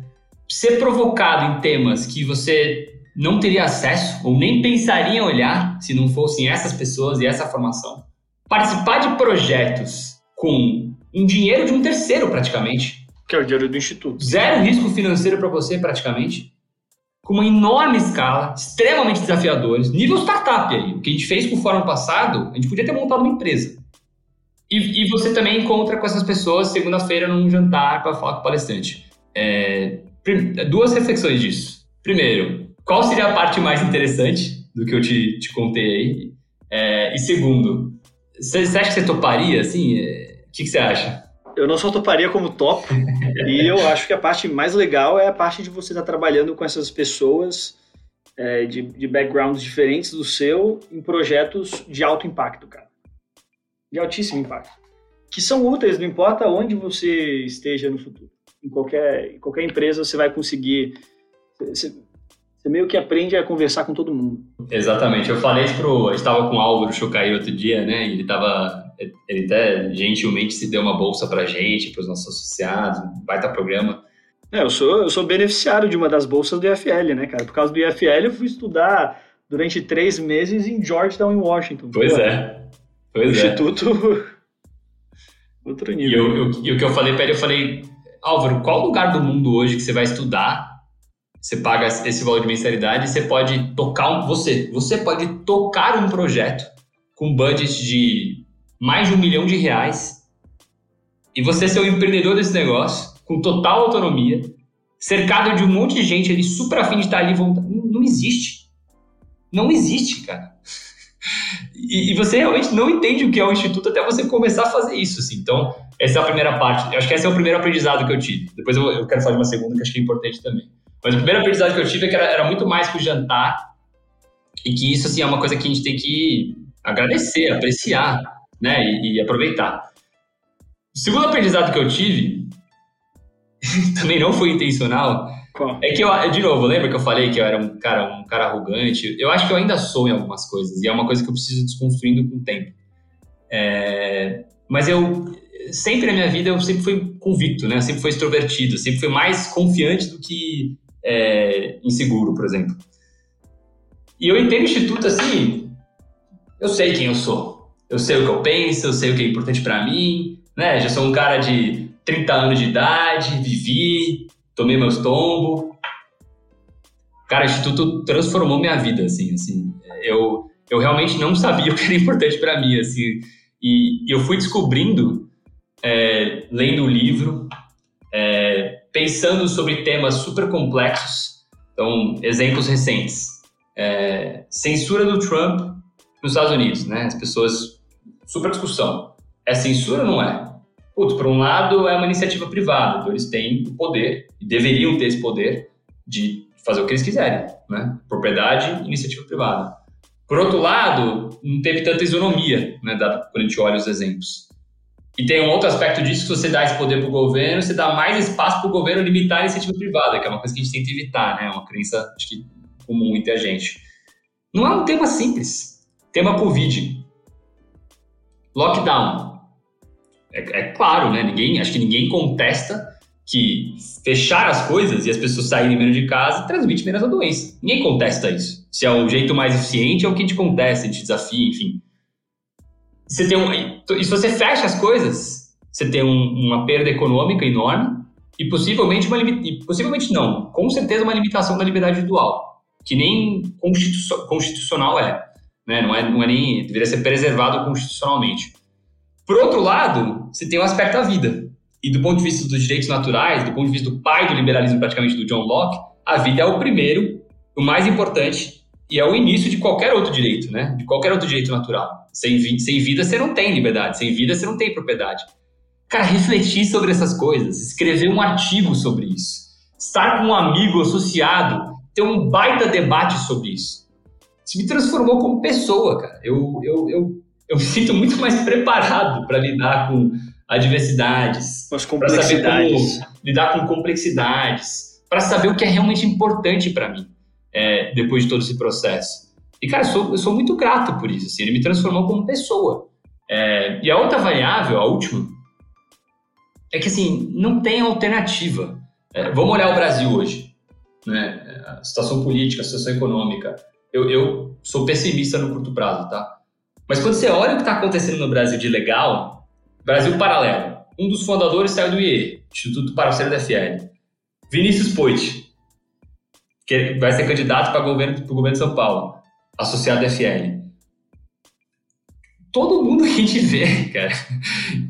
ser provocado em temas que você não teria acesso ou nem pensaria em olhar se não fossem essas pessoas e essa formação. Participar de projetos com um dinheiro de um terceiro, praticamente, que é o dinheiro do Instituto. Zero risco financeiro para você, praticamente. Com uma enorme escala, extremamente desafiadores, nível startup aí. O que a gente fez com o fórum passado, a gente podia ter montado uma empresa. E, e você também encontra com essas pessoas segunda-feira num jantar para falar com o palestrante. É, duas reflexões disso. Primeiro, qual seria a parte mais interessante do que eu te, te contei aí? É, e segundo, você, acha que você toparia, assim? É, o que, que você acha? Eu não só toparia como top, [laughs] e eu acho que a parte mais legal é a parte de você estar trabalhando com essas pessoas é, de, de backgrounds diferentes do seu em projetos de alto impacto, cara. De altíssimo impacto. Que são úteis, não importa onde você esteja no futuro. Em qualquer, em qualquer empresa você vai conseguir. Você, Você meio que aprende a conversar com todo mundo. Exatamente. Eu falei isso pro. Eu estava com o Álvaro Chucaí outro dia, né? E ele tava. Ele até gentilmente se deu uma bolsa pra gente, pros nossos associados, um baita programa. É, eu sou, eu sou beneficiário de uma das bolsas do IFL, né, cara? Por causa do IFL, eu fui estudar durante três meses em Georgetown, em Washington. Pois Pô, é. Pois é. Instituto. [laughs] Outro nível. E, eu, eu, e o que eu falei pra ele, eu falei, Álvaro, qual lugar do mundo hoje que você vai estudar? Você paga esse valor de mensalidade e você pode tocar um. Você, você pode tocar um projeto com budget de mais de um milhão de reais e você ser o empreendedor desse negócio com total autonomia, cercado de um monte de gente ali super afim de estar ali. Não, existe. Não existe, cara. E, e, você realmente não entende o que é o instituto até você começar a fazer isso. Assim. Então, essa é a primeira parte. Eu acho que esse é o primeiro aprendizado que eu tive. Depois eu, eu quero falar de uma segunda que acho que é importante também. Mas o primeiro aprendizado que eu tive é que era, era muito mais que o jantar e que isso assim, é uma coisa que a gente tem que agradecer, apreciar né, e, e aproveitar. O segundo aprendizado que eu tive [laughs] também não foi intencional. Qual? É que eu, de novo, lembra que eu falei que eu era um cara, um cara arrogante? Eu acho que eu ainda sou em algumas coisas, e é uma coisa que eu preciso desconstruindo com o tempo. É, mas eu, sempre na minha vida, eu sempre fui convicto, né? Eu sempre fui extrovertido, sempre fui mais confiante do que é, inseguro, por exemplo. E eu entrei no instituto assim, eu sei quem eu sou. Eu sei o que eu penso, eu sei o que é importante para mim, né? Já sou um cara de 30 anos de idade, vivi, tomei meus tombos. Cara, o Instituto transformou minha vida, assim, assim. Eu, eu realmente não sabia [laughs] o que era importante para mim, assim. E, e, eu fui descobrindo, é, lendo o livro, é, pensando sobre temas super complexos. Então, exemplos recentes. É, censura do Trump nos Estados Unidos, né? As pessoas... Super discussão. É censura ou não é? Putz, por um lado, é uma iniciativa privada, então eles têm o poder, e deveriam ter esse poder, de fazer o que eles quiserem, né? Propriedade, iniciativa privada. Por outro lado, não teve tanta isonomia, né, quando a gente olha os exemplos. E tem um outro aspecto disso, se você dá esse poder para o governo, você dá mais espaço para o governo limitar a iniciativa privada, que é uma coisa que a gente tenta evitar, né? É uma crença, acho que, comum entre a gente. Não é um tema simples. Tema Covid. Lockdown é, é, claro, né? Ninguém, acho que ninguém contesta que fechar as coisas e as pessoas saírem menos de casa transmite menos a doença. Ninguém contesta isso. Se é o jeito mais eficiente, é o que te contesta, te desafia, enfim. Você tem um, e se você fecha as coisas, você tem um, uma perda econômica enorme e possivelmente uma possivelmente não, com certeza uma limitação da liberdade individual, que nem constitucional é, né? Não é, não é nem deveria ser preservado constitucionalmente. Por outro lado, você tem o aspecto da vida. E do ponto de vista dos direitos naturais, do ponto de vista do pai do liberalismo praticamente do John Locke, a vida é o primeiro, o mais importante e é o início de qualquer outro direito, né? De qualquer outro direito natural. Sem, sem vida você não tem liberdade, sem vida você não tem propriedade. Cara, refletir sobre essas coisas, escrever um artigo sobre isso, estar com um amigo associado, ter um baita debate sobre isso. Isso me transformou como pessoa, cara. Eu, eu, eu eu [laughs] me sinto muito mais preparado para lidar com adversidades, com as complexidades, lidar com complexidades, para saber o que é realmente importante para mim é, depois de todo esse processo. E cara, eu sou, eu sou muito grato por isso. Assim, ele me transformou como pessoa. É, e a outra variável, a última, é que assim não tem alternativa. É, vamos olhar o Brasil hoje, né? A situação política, a situação econômica. Eu, eu sou pessimista no curto prazo, tá? Mas quando você olha o que está acontecendo no Brasil de legal, Brasil Paralelo, um dos fundadores saiu do IE, Instituto Parceiro da FL. Vinícius Poit, que vai ser candidato para o governo, governo de São Paulo, associado da FL. Todo mundo que a gente vê, cara,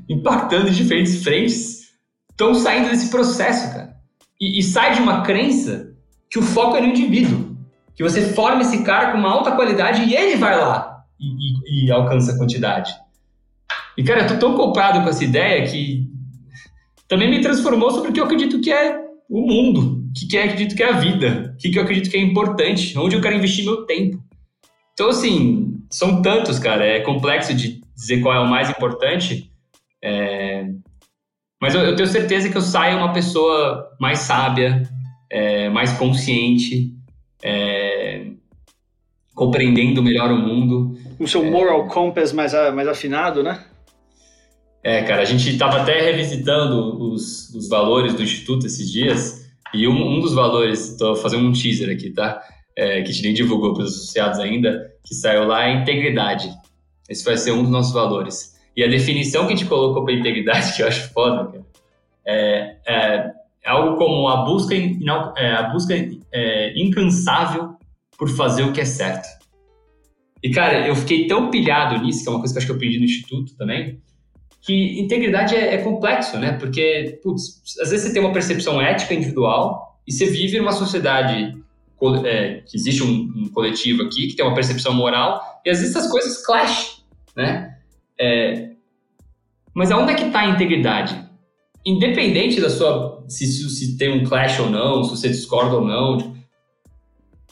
impactando em diferentes frentes, estão saindo desse processo, cara. E, e sai de uma crença que o foco é no indivíduo. Que você forma esse cara com uma alta qualidade e ele vai lá e, e, alcança a quantidade. E, cara, eu tô tão comprado com essa ideia que também me transformou sobre o que eu acredito que é o mundo, o que eu acredito que é a vida, o que eu acredito que é importante, onde eu quero investir meu tempo. Então, assim, são tantos, cara, é complexo de dizer qual é o mais importante, é... mas eu, eu, tenho certeza que eu saio uma pessoa mais sábia, é, mais consciente, é, compreendendo melhor o mundo. O seu moral compass mais, mais afinado, né? É, cara, a gente estava até revisitando os, os valores do Instituto esses dias, e um, um dos valores, estou fazendo um teaser aqui, tá? É, que a gente nem divulgou para os associados ainda, que saiu lá, é integridade. Esse vai ser um dos nossos valores. E a definição que a gente colocou para integridade, [laughs] que eu acho foda, cara, é, é, é algo como a busca, é, a busca é, incansável por fazer o que é certo. E, cara, eu fiquei tão pilhado nisso, que é uma coisa que eu acho que eu aprendi no Instituto também, que integridade é, é complexo, né? Porque, putz, às vezes você tem uma percepção ética individual e você vive numa sociedade é, que existe um, um, coletivo aqui que tem uma percepção moral e às vezes essas coisas clash, né? É, mas aonde é que está a integridade? Independente da sua se, se tem um clash ou não, se você discorda ou não, tipo,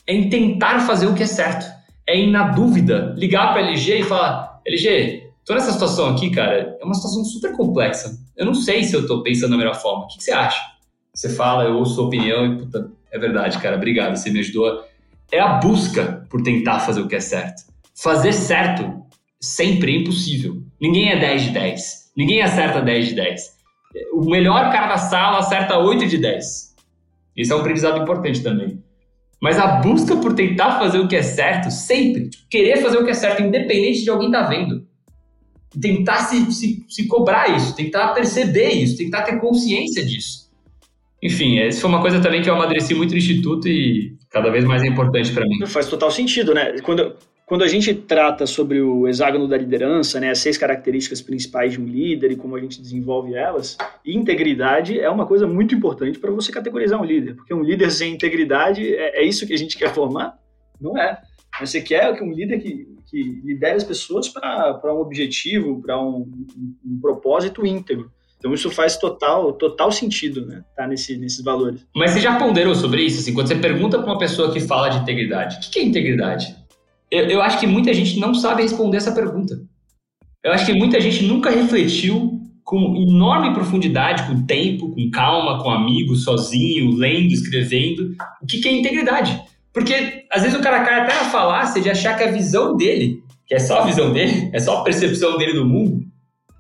é em tentar fazer o que é certo. É em, na dúvida, ligar para LG e falar: LG, Tô nessa situação aqui, cara, é uma situação super complexa. Eu não sei se eu tô pensando da melhor forma. O que, que você acha? Você fala, eu ouço sua opinião e, puta, é verdade, cara, obrigado, você me ajudou. É a busca por tentar fazer o que é certo. Fazer certo sempre é impossível. Ninguém é 10 de 10. Ninguém acerta 10 de 10. O melhor cara da sala acerta 8 de 10. Isso é um aprendizado importante também. Mas a busca por tentar fazer o que é certo, sempre, tipo, querer fazer o que é certo, independente de alguém estar tá vendo tentar se, se, se cobrar isso, tentar perceber isso, tentar ter consciência disso. Enfim, essa foi uma coisa também que eu amadureci muito no Instituto e cada vez mais é importante para mim. Faz total sentido, né? Quando, quando a gente trata sobre o hexágono da liderança, né, as seis características principais de um líder e como a gente desenvolve elas, integridade é uma coisa muito importante para você categorizar um líder, porque um líder sem integridade é, é isso que a gente [laughs] quer formar? Não é. Você quer que um líder que, que lidere as pessoas para um objetivo, para um, um, um, propósito íntegro. Então isso faz total, total sentido, né? Tá nesse, nesses valores. Mas você já ponderou sobre isso? Assim, quando você pergunta para uma pessoa que fala de integridade, o que é integridade? Eu, eu acho que muita gente não sabe responder essa pergunta. Eu acho que muita gente nunca refletiu com enorme profundidade, com tempo, com calma, com amigos, sozinho, lendo, escrevendo, o que é integridade. Porque às vezes o cara cai até na falácia de achar que a visão dele, que é só a visão dele, é só a percepção dele do mundo,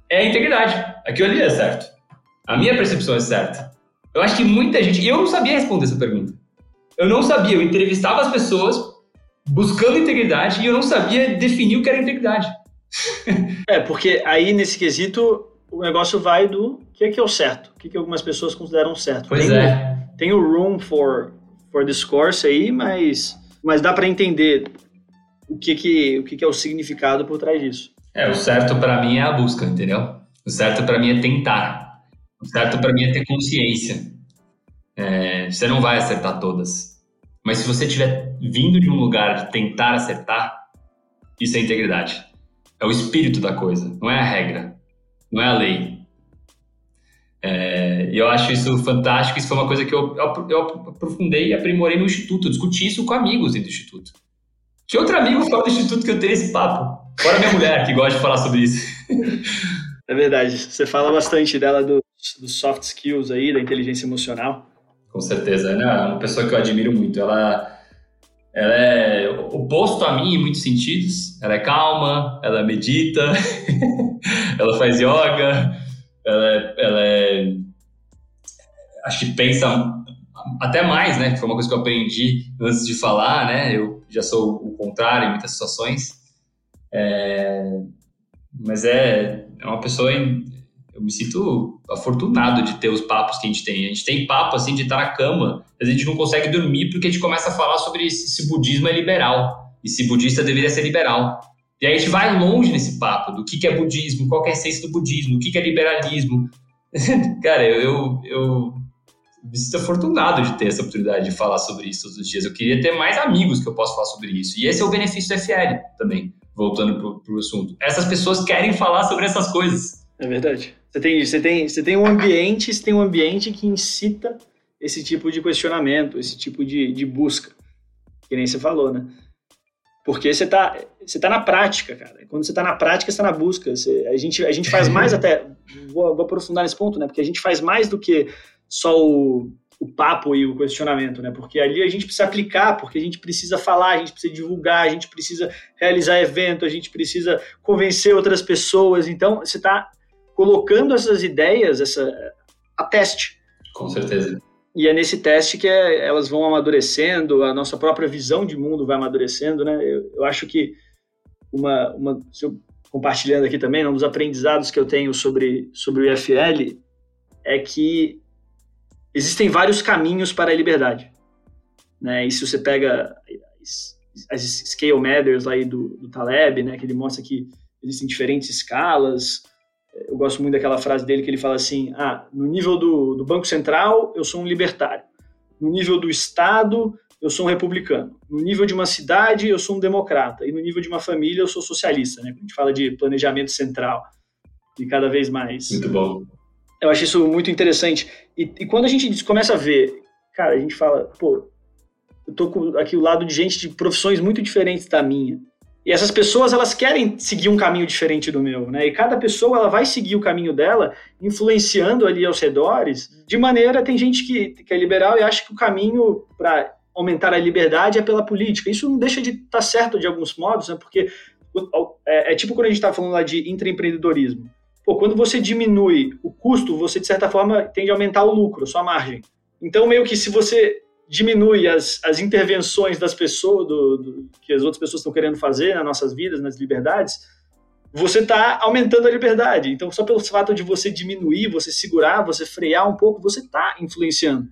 é a integridade. Aquilo ali é certo. A minha percepção é certa. Eu acho que muita gente. E eu não sabia responder essa pergunta. Eu não sabia. Eu entrevistava as pessoas buscando integridade e eu não sabia definir o que era integridade. [laughs] é, porque aí nesse quesito o negócio vai do que é que é o certo, o que, que algumas pessoas consideram certo. Pois tem é. O, tem o room for for discourse aí, mas, mas dá para entender o que que, o que que é o significado por trás disso. É, o certo para mim é a busca, entendeu? O certo para mim é tentar. O certo para mim é ter consciência. É, você não vai acertar todas. Mas se você estiver vindo de um lugar de tentar acertar, isso é integridade. É o espírito da coisa, não é a regra, não é a lei. É, e eu acho isso fantástico. Isso foi uma coisa que eu, eu, eu aprofundei e aprimorei no Instituto. Eu discuti isso com amigos dentro do Instituto. Que outro amigo fora do Instituto que eu teria esse papo? Fora minha mulher, que gosta de falar sobre isso. [laughs] É verdade. Você fala bastante dela dos, dos soft skills aí, da inteligência emocional. Com certeza. Ela é uma pessoa que eu admiro muito. Ela, ela é oposto a mim em muitos sentidos. Ela é calma, ela medita, [laughs] ela faz yoga, ela é, ela é acho que pensa até mais, né? Foi uma coisa que eu aprendi antes de falar, né? Eu já sou o contrário em muitas situações. É, mas é, é uma pessoa. Em, eu me sinto afortunado de ter os papos que a gente tem. A gente tem papo assim de estar na cama, a gente não consegue dormir porque a gente começa a falar sobre se, budismo é liberal e se budista deveria ser liberal. E aí a gente vai longe nesse papo do que, que é budismo, qual é a essência do budismo, o que, que é liberalismo. [laughs] Cara, eu, eu, eu me sinto afortunado de ter essa oportunidade de falar sobre isso todos os dias. Eu queria ter mais amigos que eu possa falar sobre isso. E esse é o benefício do FL também, voltando para o assunto. Essas pessoas querem falar sobre essas coisas. É verdade. Você tem, você tem, você tem um ambiente, você tem um ambiente que incita esse tipo de questionamento, esse tipo de, de busca. Que nem você falou, né? Porque você está você tá na prática, cara. Quando você está na prática, você está na busca. Você, a, gente, a gente faz [laughs] mais até. Vou, vou, aprofundar nesse ponto, né? Porque a gente faz mais do que só o, o papo e o questionamento, né? Porque ali a gente precisa aplicar, porque a gente precisa falar, a gente precisa divulgar, a gente precisa realizar evento, a gente precisa convencer outras pessoas. Então, você está colocando essas ideias, essa a teste. Com certeza. E é nesse teste que é, elas vão amadurecendo, a nossa própria visão de mundo vai amadurecendo, né? Eu, eu acho que uma, uma compartilhando aqui também, um dos aprendizados que eu tenho sobre, sobre o IFL é que existem vários caminhos para a liberdade. Né? E se você pega as Scale Matters aí do, do Taleb, né, que ele mostra que existem diferentes escalas, eu gosto muito daquela frase dele que ele fala assim: ah, no nível do, do Banco Central, eu sou um libertário. No nível do Estado, eu sou um republicano. No nível de uma cidade, eu sou um democrata. E no nível de uma família, eu sou socialista. Né? A gente fala de planejamento central. E cada vez mais. Muito bom. Eu acho isso muito interessante. E, e quando a gente começa a ver, cara, a gente fala, pô, eu tô aqui o lado de gente de profissões muito diferentes da minha. E essas pessoas, elas querem seguir um caminho diferente do meu, né? E cada pessoa, ela vai seguir o caminho dela, influenciando ali aos redores, de maneira, tem gente que, que é liberal e acha que o caminho para aumentar a liberdade é pela política. Isso não deixa de estar tá certo de alguns modos, né? Porque é, é tipo quando a gente está falando lá de intraempreendedorismo. Pô, quando você diminui o custo, você, de certa forma, tende a aumentar o lucro, sua margem. Então, meio que se você diminui as, as intervenções das pessoas, do, do, que as outras pessoas estão querendo fazer nas nossas vidas, nas liberdades, você está aumentando a liberdade. Então, só pelo fato de você diminuir, você segurar, você frear um pouco, você está influenciando.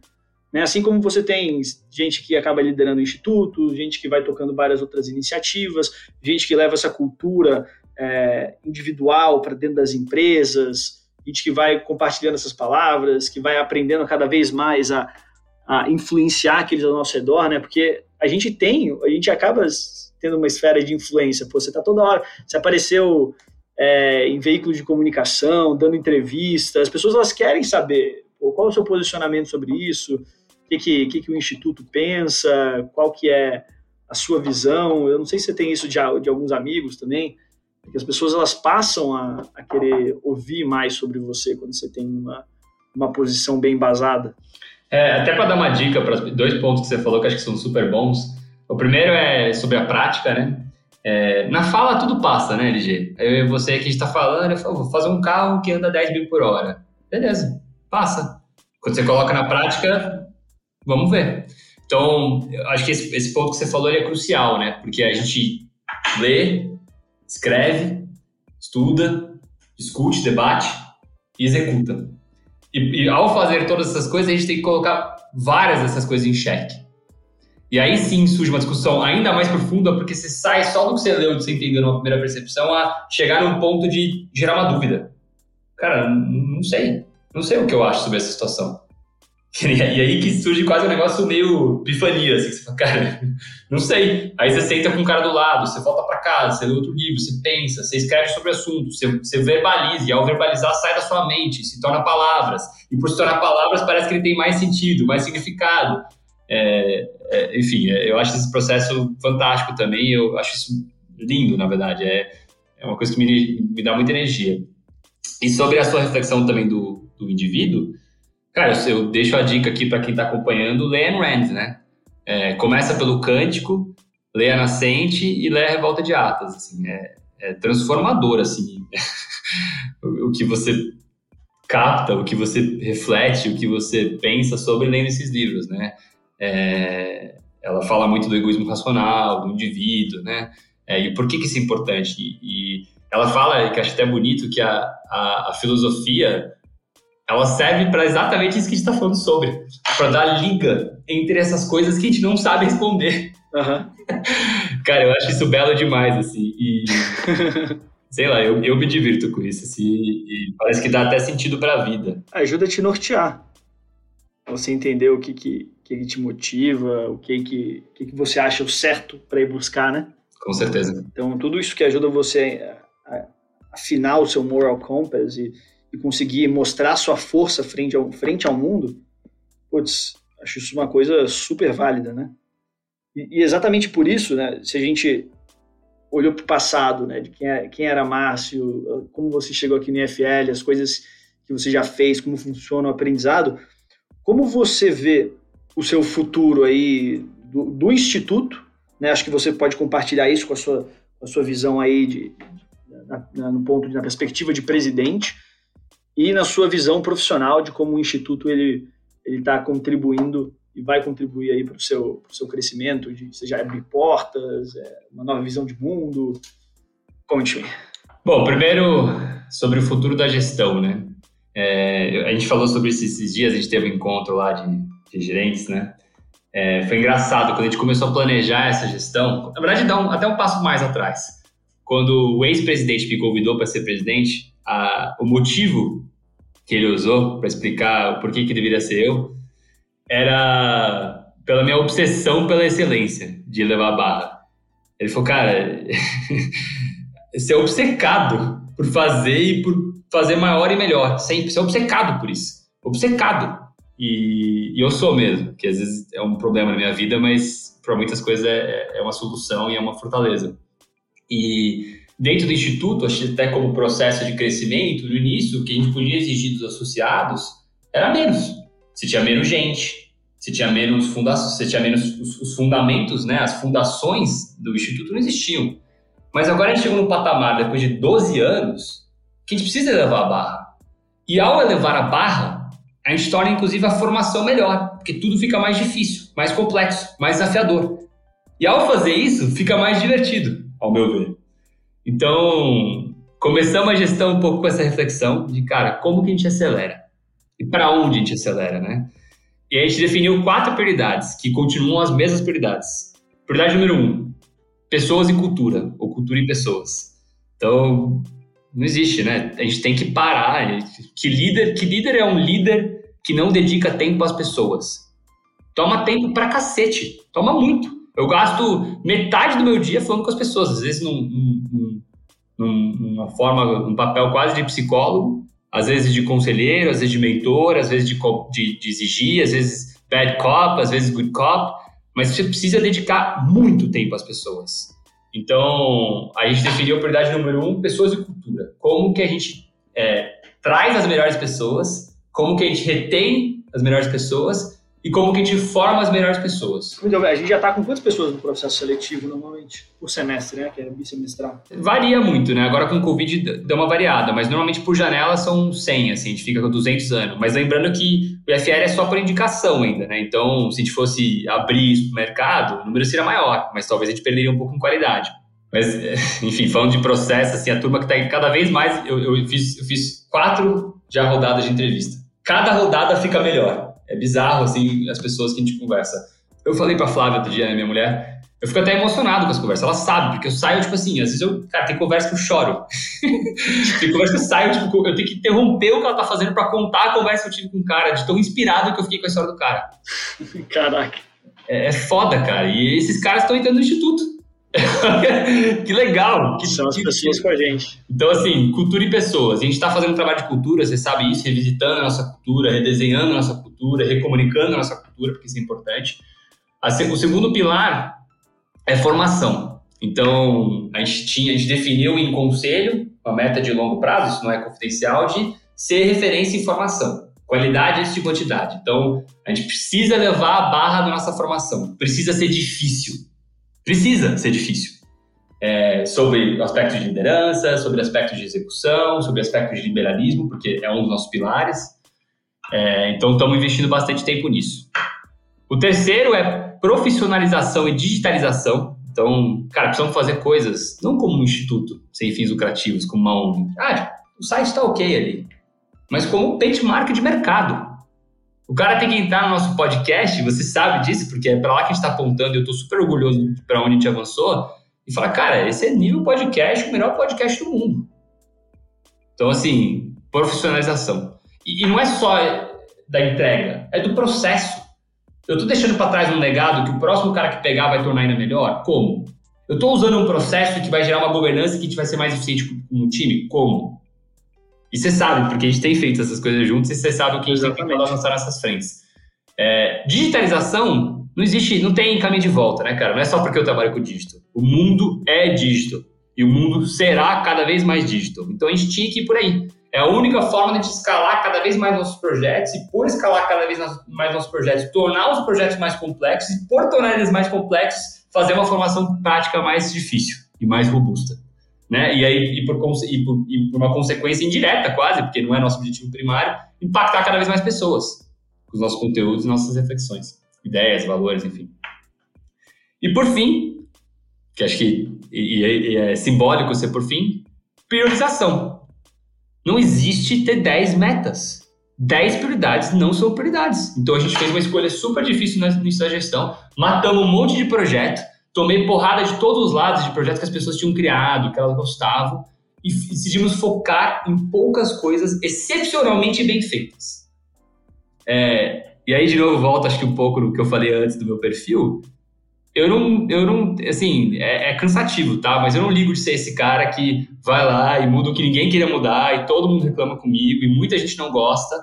Né? Assim como você tem gente que acaba liderando institutos, gente que vai tocando várias outras iniciativas, gente que leva essa cultura é, individual para dentro das empresas, gente que vai compartilhando essas palavras, que vai aprendendo cada vez mais a, a influenciar aqueles ao nosso redor, né? Porque a gente tem, a gente acaba tendo uma esfera de influência. Pô, você tá toda hora, você apareceu é, em veículos de comunicação, dando entrevistas, as pessoas elas querem saber pô, qual é o seu posicionamento sobre isso, o que, que, que, que o Instituto pensa, qual que é a sua visão. Eu não sei se você tem isso de, de alguns amigos também, que as pessoas elas passam a, a querer ouvir mais sobre você quando você tem uma, uma posição bem embasada. É, até para dar uma dica para dois pontos que você falou que acho que são super bons. O primeiro é sobre a prática, né? É, na fala tudo passa, né, LG? Eu e você aqui está falando, eu falo, vou fazer um carro que anda 10 mil por hora. Beleza, passa. Quando você coloca na prática, vamos ver. Então, acho que esse, esse ponto que você falou é crucial, né? Porque a gente lê, escreve, estuda, discute, debate e executa. E, e, ao fazer todas essas coisas, a gente tem que colocar várias dessas coisas em xeque. E aí sim surge uma discussão ainda mais profunda, porque você sai só do que você leu, de você entender uma primeira percepção, a chegar num ponto de gerar uma dúvida. Cara, não sei. Não sei o que eu acho sobre essa situação. [laughs] E aí que surge quase um negócio meio epifania, assim, você fala, cara, [laughs] não sei. Aí você senta com o cara do lado, você volta para casa, você lê outro livro, você pensa, você escreve sobre o assunto, você, você verbaliza, e ao verbalizar sai da sua mente, se torna palavras. E por se tornar palavras, parece que ele tem mais sentido, mais significado. É, é, enfim, é, eu acho esse processo fantástico também, eu acho isso lindo, na verdade. É, é uma coisa que me, me dá muita energia. E sobre a sua reflexão também do, do indivíduo, Cara, eu deixo a dica aqui para quem está acompanhando, lê Ayn Rand, né? É, começa pelo Cântico, lê a Nascente e lê a Revolta de Atas, assim, é, é transformador, assim, [laughs] o, o, que você capta, o que você reflete, o que você pensa sobre lendo esses livros, né? É, ela fala muito do egoísmo racional, do indivíduo, né? É, e por que, que isso é importante? E, e ela fala, que acho até bonito, que a, a, a filosofia ela serve para exatamente isso que a gente está falando sobre, para dar liga entre essas coisas que a gente não sabe responder. Uhum. [laughs] Cara, eu acho isso belo demais, assim, e [laughs] sei lá, eu, eu me divirto com isso, assim, e parece que dá até sentido para a vida. Ajuda a te nortear, você entender o que que, que te motiva, o que que, que, você acha o certo para ir buscar, né? Com certeza. Então, tudo isso que ajuda você a afinar o seu moral compass e e conseguir mostrar sua força frente ao, frente ao mundo, putz, acho isso uma coisa super válida, né? E, e exatamente por isso, né, se a gente olhou para o passado, né, de quem, é, quem era Márcio, como você chegou aqui no IFL, as coisas que você já fez, como funciona o aprendizado, como você vê o seu futuro aí do, do Instituto? Né? Acho que você pode compartilhar isso com a sua, a sua visão aí de, na, na, no ponto, na perspectiva de presidente e na sua visão profissional de como o Instituto ele está contribuindo e vai contribuir aí para o seu, seu crescimento, de, seja abrir portas, é, uma nova visão de mundo. Conte-me. Bom, primeiro sobre o futuro da gestão, né? É, a gente falou sobre isso esses dias, a gente teve um encontro lá de, de gerentes, né? É, foi engraçado quando a gente começou a planejar essa gestão. Na verdade, dá um, até um passo mais atrás. Quando o ex-presidente me convidou para ser presidente, a, o motivo que ele usou para explicar o porquê que deveria ser eu era pela minha obsessão pela excelência de levar a barra. Ele falou, cara, [laughs] você é obcecado por fazer e por fazer maior e melhor. Sempre, você é obcecado por isso. Obcecado. E, e, eu sou mesmo, que às vezes é um problema na minha vida, mas para muitas coisas é, é uma solução e é uma fortaleza. E dentro do instituto, até como processo de crescimento, no início, o que a gente podia exigir dos associados era menos. Se tinha menos gente, se tinha menos fundações, se tinha menos os, os, fundamentos, né, as fundações do instituto não existiam. Mas agora a gente chegou num patamar, depois de 12 anos, que a gente precisa elevar a barra. E ao elevar a barra, a gente torna inclusive a formação melhor, porque tudo fica mais difícil, mais complexo, mais desafiador. E ao fazer isso, fica mais divertido, ao meu ver. Então, começamos a gestão um pouco com essa reflexão de, cara, como que a gente acelera? E para onde a gente acelera, né? E a gente definiu quatro prioridades, que continuam as mesmas prioridades. Prioridade número um, pessoas e cultura, ou cultura e pessoas. Então, não existe, né? A gente tem que parar. Que líder, que líder é um líder que não dedica tempo às pessoas? Toma tempo pra cacete. Toma muito. Eu gasto metade do meu dia falando com as pessoas, às vezes num, num, num, numa forma, um papel quase de psicólogo, às vezes de conselheiro, às vezes de mentor, às vezes de, de, de exigir, às vezes bad cop, às vezes good cop, mas você precisa dedicar muito tempo às pessoas. Então, a gente definiu a prioridade número um, pessoas e cultura. Como que a gente é, traz as melhores pessoas, como que a gente retém as melhores pessoas e como que a gente forma as melhores pessoas. Bem. A gente já está com quantas pessoas no processo seletivo normalmente? Por semestre, né? Que é bissemestral. Varia muito, né? Agora com o Covid deu uma variada, mas normalmente por janela são 100, assim, a gente fica com 200 anos. Mas lembrando que o IFR é só por indicação ainda, né? Então, se a gente fosse abrir isso para o mercado, o número seria maior, mas talvez a gente perderia um pouco em qualidade. Mas, [laughs] enfim, falando de processo, assim, a turma que está cada vez mais. Eu, eu, fiz, eu fiz quatro já rodadas de entrevista. Cada rodada fica melhor é bizarro, assim, as pessoas que a gente conversa. Eu falei pra Flávia outro dia, né, minha mulher, eu fico até emocionado com as conversas. Ela sabe, porque eu saio, tipo assim, às vezes eu, cara, tem conversa que eu choro. [laughs] tem conversa que eu saio, tipo, eu tenho que interromper o que ela tá fazendo pra contar a conversa que eu tive com o cara, de tão inspirado que eu fiquei com a história do cara. [laughs] Caraca. É, é foda, cara. E esses caras estão entrando no instituto. [laughs] que legal! Que, São as que, pessoas com a gente. Então, assim, cultura e pessoas. A gente está fazendo um trabalho de cultura, você sabe isso, revisitando a nossa cultura, redesenhando a nossa cultura, recomunicando a nossa cultura, porque isso é importante. O segundo pilar é formação. Então, a gente, tinha, a gente definiu em conselho uma meta de longo prazo, isso não é confidencial, de ser referência em formação. Qualidade antes de quantidade. Então, a gente precisa levar a barra da nossa formação. Precisa ser difícil precisa ser difícil. É, sobre aspectos de liderança, sobre aspectos de execução, sobre aspectos de liberalismo, porque é um dos nossos pilares. É, então, estamos investindo bastante tempo nisso. O terceiro é profissionalização e digitalização. Então, cara, precisamos fazer coisas, não como um instituto sem fins lucrativos, como uma ONG. Ah, o site está ok ali. Mas como benchmark de mercado. O cara tem que entrar no nosso podcast, você sabe disso, porque é para lá que a gente está apontando e eu estou super orgulhoso para onde a gente avançou, e falar, cara, esse é nível podcast, o melhor podcast do mundo. Então, assim, profissionalização. E, não é só da entrega, é do processo. Eu estou deixando para trás um legado que o próximo cara que pegar vai tornar ainda melhor? Como? Eu estou usando um processo que vai gerar uma governança que a gente vai ser mais eficiente com um time? Como? E você sabe, porque a gente tem feito essas coisas juntos e você sabe o que a gente Exatamente. tem que avançar nessas frentes. É, digitalização não existe, não tem caminho de volta, né, cara? Não é só porque eu trabalho com dígito. O mundo é dígito. E o mundo será cada vez mais dígito. Então a gente tinha que ir por aí. É a única forma de escalar cada vez mais nossos projetos e por escalar cada vez mais nossos projetos, tornar os projetos mais complexos e por tornar eles mais complexos, fazer uma formação prática mais difícil e mais robusta. Né? E aí, e por, e, por, e por uma consequência indireta quase, porque não é nosso objetivo primário, impactar cada vez mais pessoas com os nossos conteúdos e nossas reflexões, ideias, valores, enfim. E por fim, que acho que e, e é simbólico ser por fim, priorização. Não existe ter 10 metas. 10 prioridades não são prioridades. Então a gente fez uma escolha super difícil no início da gestão, matamos um monte de projeto, tomei porrada de todos os lados de projetos que as pessoas tinham criado, que elas gostavam, e decidimos focar em poucas coisas excepcionalmente bem feitas. É, e aí, de novo, volta acho que um pouco no que eu falei antes do meu perfil eu não, eu não, assim, é, é, cansativo, tá? Mas eu não ligo de ser esse cara que vai lá e muda o que ninguém queria mudar e todo mundo reclama comigo e muita gente não gosta.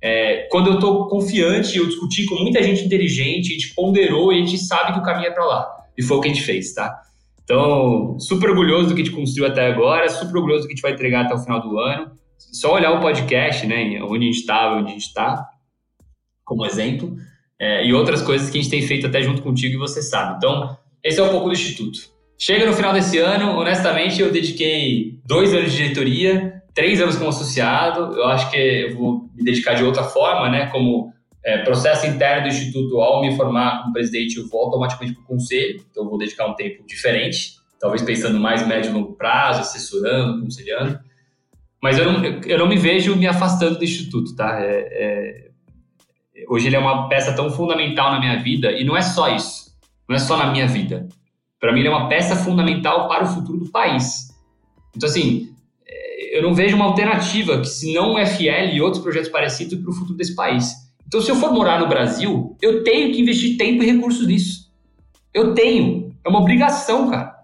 É, quando eu tô confiante, eu discuti com muita gente inteligente, a gente ponderou e a gente sabe que o caminho é para lá. E foi o que a gente fez, tá? Então, super orgulhoso do que a gente construiu até agora, super orgulhoso do que a gente vai entregar até o final do ano. Só olhar o podcast, né, onde a gente estava, onde a gente está, como exemplo é, e outras coisas que a gente tem feito até junto contigo e você sabe. Então, esse é um pouco do Instituto. Chega no final desse ano, honestamente, eu dediquei dois anos de diretoria, três anos como associado. Eu acho que eu vou me dedicar de outra forma, né? Como é, processo interno do Instituto, ao me formar como presidente, eu vou automaticamente para o conselho. Então, eu vou dedicar um tempo diferente, talvez pensando mais médio e longo prazo, assessorando, aconselhando. Mas eu não, eu não me vejo me afastando do Instituto, tá? É, é, hoje ele é uma peça tão fundamental na minha vida e não é só isso, não é só na minha vida. Para mim ele é uma peça fundamental para o futuro do país. Então assim, é, eu não vejo uma alternativa que se não o FL e outros projetos parecidos para o futuro desse país. Então se eu for morar no Brasil, eu tenho que investir tempo e recursos nisso. Eu tenho, é uma obrigação, cara.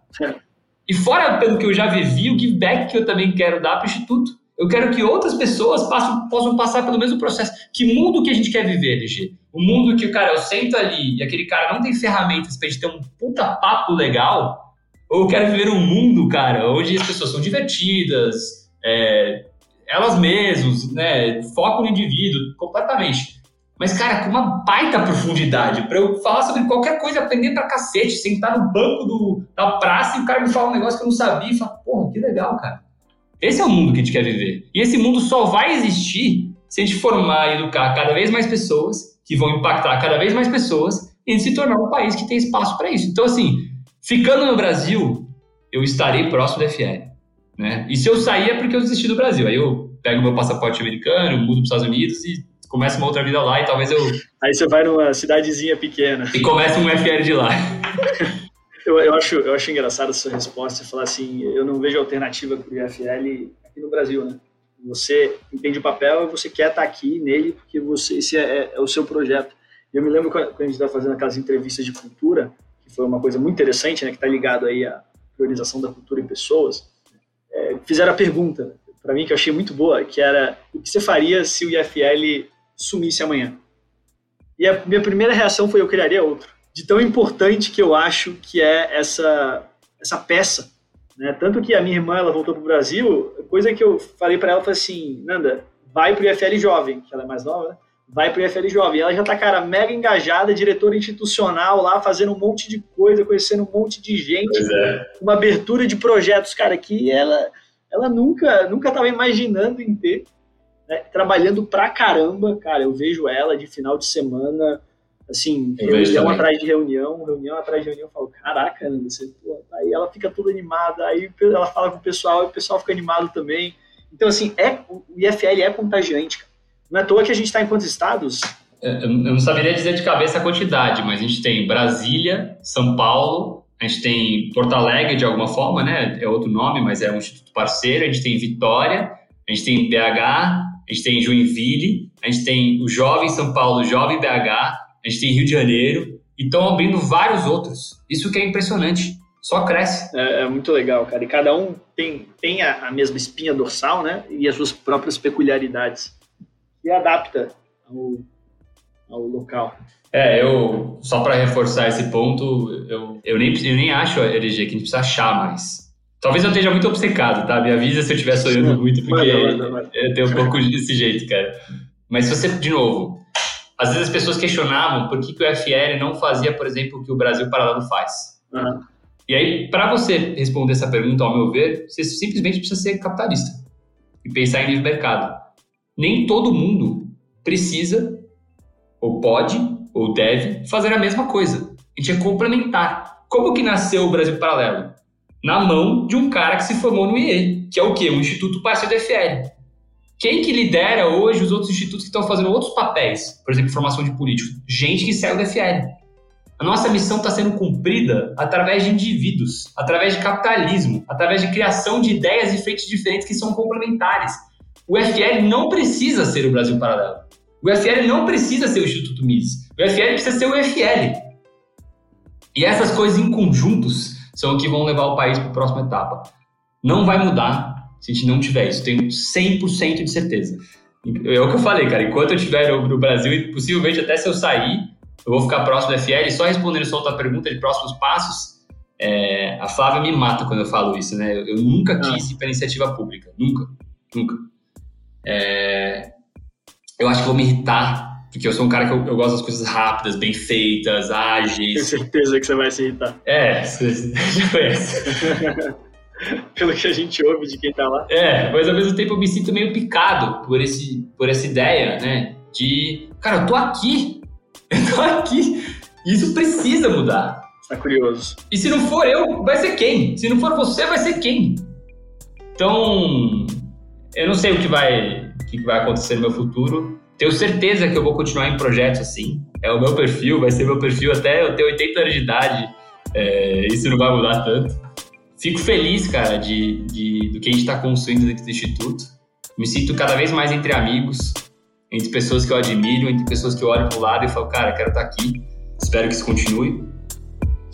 E fora pelo que eu já vivi, o give back que eu também quero dar para o instituto. Eu quero que outras pessoas passem, possam passar pelo mesmo processo. Que mundo que a gente quer viver, LG? O mundo que, cara, eu sento ali e aquele cara não tem ferramentas pra gente ter um puta papo legal? Ou eu quero viver um mundo, cara, onde as pessoas são divertidas, é, elas mesmas, né? Foco no indivíduo, completamente. Mas, cara, com uma baita profundidade, para eu falar sobre qualquer coisa, aprender pra cacete, sentar no banco do, da praça e o cara me fala um negócio que eu não sabia e fala, porra, que legal, cara. Esse é o mundo que a gente quer viver. E esse mundo só vai existir se a gente formar e educar cada vez mais pessoas, que vão impactar cada vez mais pessoas, e se tornar um país que tem espaço para isso. Então, assim, ficando no Brasil, eu estarei próximo da FL. Né? E se eu sair é porque eu desisti do Brasil. Aí eu pego meu passaporte americano, mudo para os Estados Unidos e começo uma outra vida lá e talvez eu. Aí você vai numa cidadezinha pequena. E começa um FL de lá. [laughs] Eu, eu, acho, eu acho engraçado essa resposta, falar assim, eu não vejo alternativa para o IFL aqui no Brasil, né? Você entende o papel e você quer estar aqui nele porque você, esse é, é o seu projeto. Eu me lembro quando a gente estava fazendo aquelas entrevistas de cultura, que foi uma coisa muito interessante, né, que está ligado aí à priorização da cultura em pessoas, é, fizeram a pergunta para mim que eu achei muito boa, que era o que você faria se o IFL sumisse amanhã? E a minha primeira reação foi eu criaria outro de tão importante que eu acho que é essa, essa peça. Né? Tanto que a minha irmã ela voltou para o Brasil, coisa que eu falei para ela foi assim, Nanda, vai para o IFL Jovem, que ela é mais nova, né? vai para o IFL Jovem. Ela já está, cara, mega engajada, diretora institucional lá, fazendo um monte de coisa, conhecendo um monte de gente, é. uma abertura de projetos, cara, que ela, ela nunca nunca estava imaginando em ter, né? trabalhando pra caramba, cara, eu vejo ela de final de semana Assim, eu reunião atrás de reunião, reunião atrás de reunião, eu falo, caraca, né, você, pô, aí ela fica toda animada, aí ela fala com o pessoal, e o pessoal fica animado também. Então, assim, é, o IFL é contagiante. Cara. Não é à toa que a gente está em quantos estados? É, eu não saberia dizer de cabeça a quantidade, mas a gente tem Brasília, São Paulo, a gente tem Porto Alegre de alguma forma, né? É outro nome, mas é um instituto parceiro. A gente tem Vitória, a gente tem BH, a gente tem Joinville, a gente tem o Jovem São Paulo, o Jovem BH, a gente tem Rio de Janeiro, e estão abrindo vários outros. Isso que é impressionante. Só cresce. É, é muito legal, cara. E cada um tem, tem a, a, mesma espinha dorsal, né? E as suas próprias peculiaridades. E adapta ao, ao local. É, eu, só para reforçar esse ponto, eu, eu, nem, eu nem acho, LG, que a gente precisa achar mais Talvez eu esteja muito obcecado, tá? Me avisa se eu estiver sonhando muito, porque eu tenho um pouco desse jeito, cara. Mas se você, de novo, às vezes as pessoas questionavam por que, que o FL não fazia, por exemplo, o que o Brasil Paralelo faz. Uhum. E aí, para você responder essa pergunta, ao meu ver, você simplesmente precisa ser capitalista e pensar em livre mercado. Nem todo mundo precisa, ou pode, ou deve fazer a mesma coisa. A gente é complementar. Como que nasceu o Brasil Paralelo? na mão de um cara que se formou no IE, que é o quê? O Instituto Parceiro do FL. Quem que lidera hoje os outros institutos que estão fazendo outros papéis? Por exemplo, formação de políticos. Gente que saiu do FL. A nossa missão está sendo cumprida através de indivíduos, através de capitalismo, através de criação de ideias e frentes diferentes que são complementares. O FL não precisa ser o Brasil Paralelo. O FL não precisa ser o Instituto Mises. O FL precisa ser o FL. E essas coisas em conjuntos são o que vão levar o país para a próxima etapa. Não vai mudar se a gente não tiver isso, tenho 100% de certeza. É o que eu falei, cara, enquanto eu estiver no Brasil, e possivelmente até se eu sair, eu vou ficar próximo da FL, só respondendo só outra pergunta de próximos passos, é, a Flávia me mata quando eu falo isso, né? Eu, eu nunca ah. quis ir para iniciativa pública, nunca, nunca. É, eu acho que vou me irritar porque eu sou um cara que eu, eu, gosto das coisas rápidas, bem feitas, ágeis. Tenho certeza que você vai se irritar. É, você [laughs] já conhece. [laughs] [laughs] Pelo que a gente ouve de quem tá lá. É, mas ao mesmo tempo eu me sinto meio picado por, esse, por essa ideia, né? De, cara, eu tô aqui. [laughs] Eu tô aqui. Isso precisa mudar. Tá curioso. E se não for eu, vai ser quem? Se não for você, vai ser quem? Então, eu não sei o que vai, o que vai acontecer no meu futuro, tenho certeza que eu vou continuar em projetos assim. É o meu perfil, vai ser meu perfil até eu ter 80 anos de idade. É, isso não vai mudar tanto. Fico feliz, cara, de, de do que a gente está construindo dentro do Instituto. Me sinto cada vez mais entre amigos, entre pessoas que eu admiro, entre pessoas que eu olho para o lado e falo, cara, quero estar tá aqui. Espero que isso continue.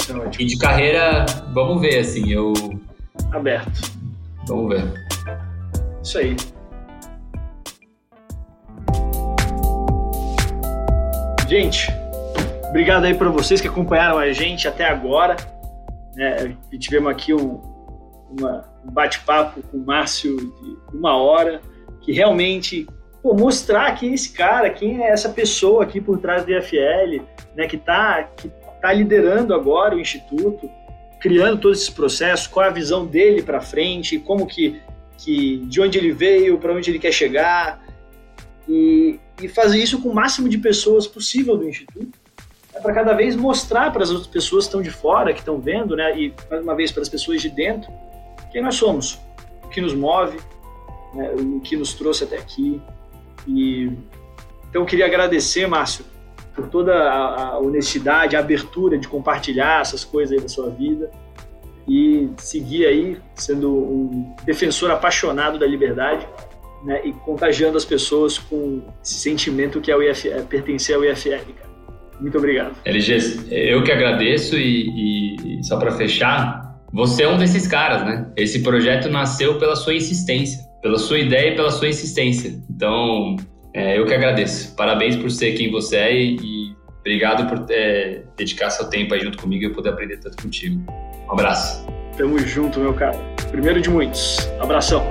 Isso é e de carreira, vamos ver, assim, eu. Aberto. Vamos ver. Isso aí. Gente, obrigado aí para vocês que acompanharam a gente até agora. É, e tivemos aqui um, uma, um bate-papo com o Márcio de uma hora, que realmente pô, mostrar quem é esse cara, quem é essa pessoa aqui por trás do IFL, né, que está que tá liderando agora o Instituto, criando todos esses processos, qual a visão dele para frente, como que, que de onde ele veio, para onde ele quer chegar. E, e fazer isso com o máximo de pessoas possível do Instituto, né, para cada vez mostrar para as outras pessoas que estão de fora, que estão vendo, né, e mais uma vez para as pessoas de dentro, quem nós somos, o que nos move, né, o que nos trouxe até aqui. E, então, eu queria agradecer, Márcio, por toda a, a honestidade, a abertura de compartilhar essas coisas aí da sua vida e seguir aí sendo um defensor apaixonado da liberdade né, e contagiando as pessoas com esse sentimento que é o IF, é pertencer ao IFR, cara. Muito obrigado. LG, eu que agradeço e, e só para fechar, você é um desses caras, né? Esse projeto nasceu pela sua insistência, pela sua ideia e pela sua insistência. Então, é, eu que agradeço. Parabéns por ser quem você é e, e obrigado por é, dedicar seu tempo aí junto comigo e poder aprender tanto contigo. Um abraço. Tamo junto, meu cara. Primeiro de muitos. Abração.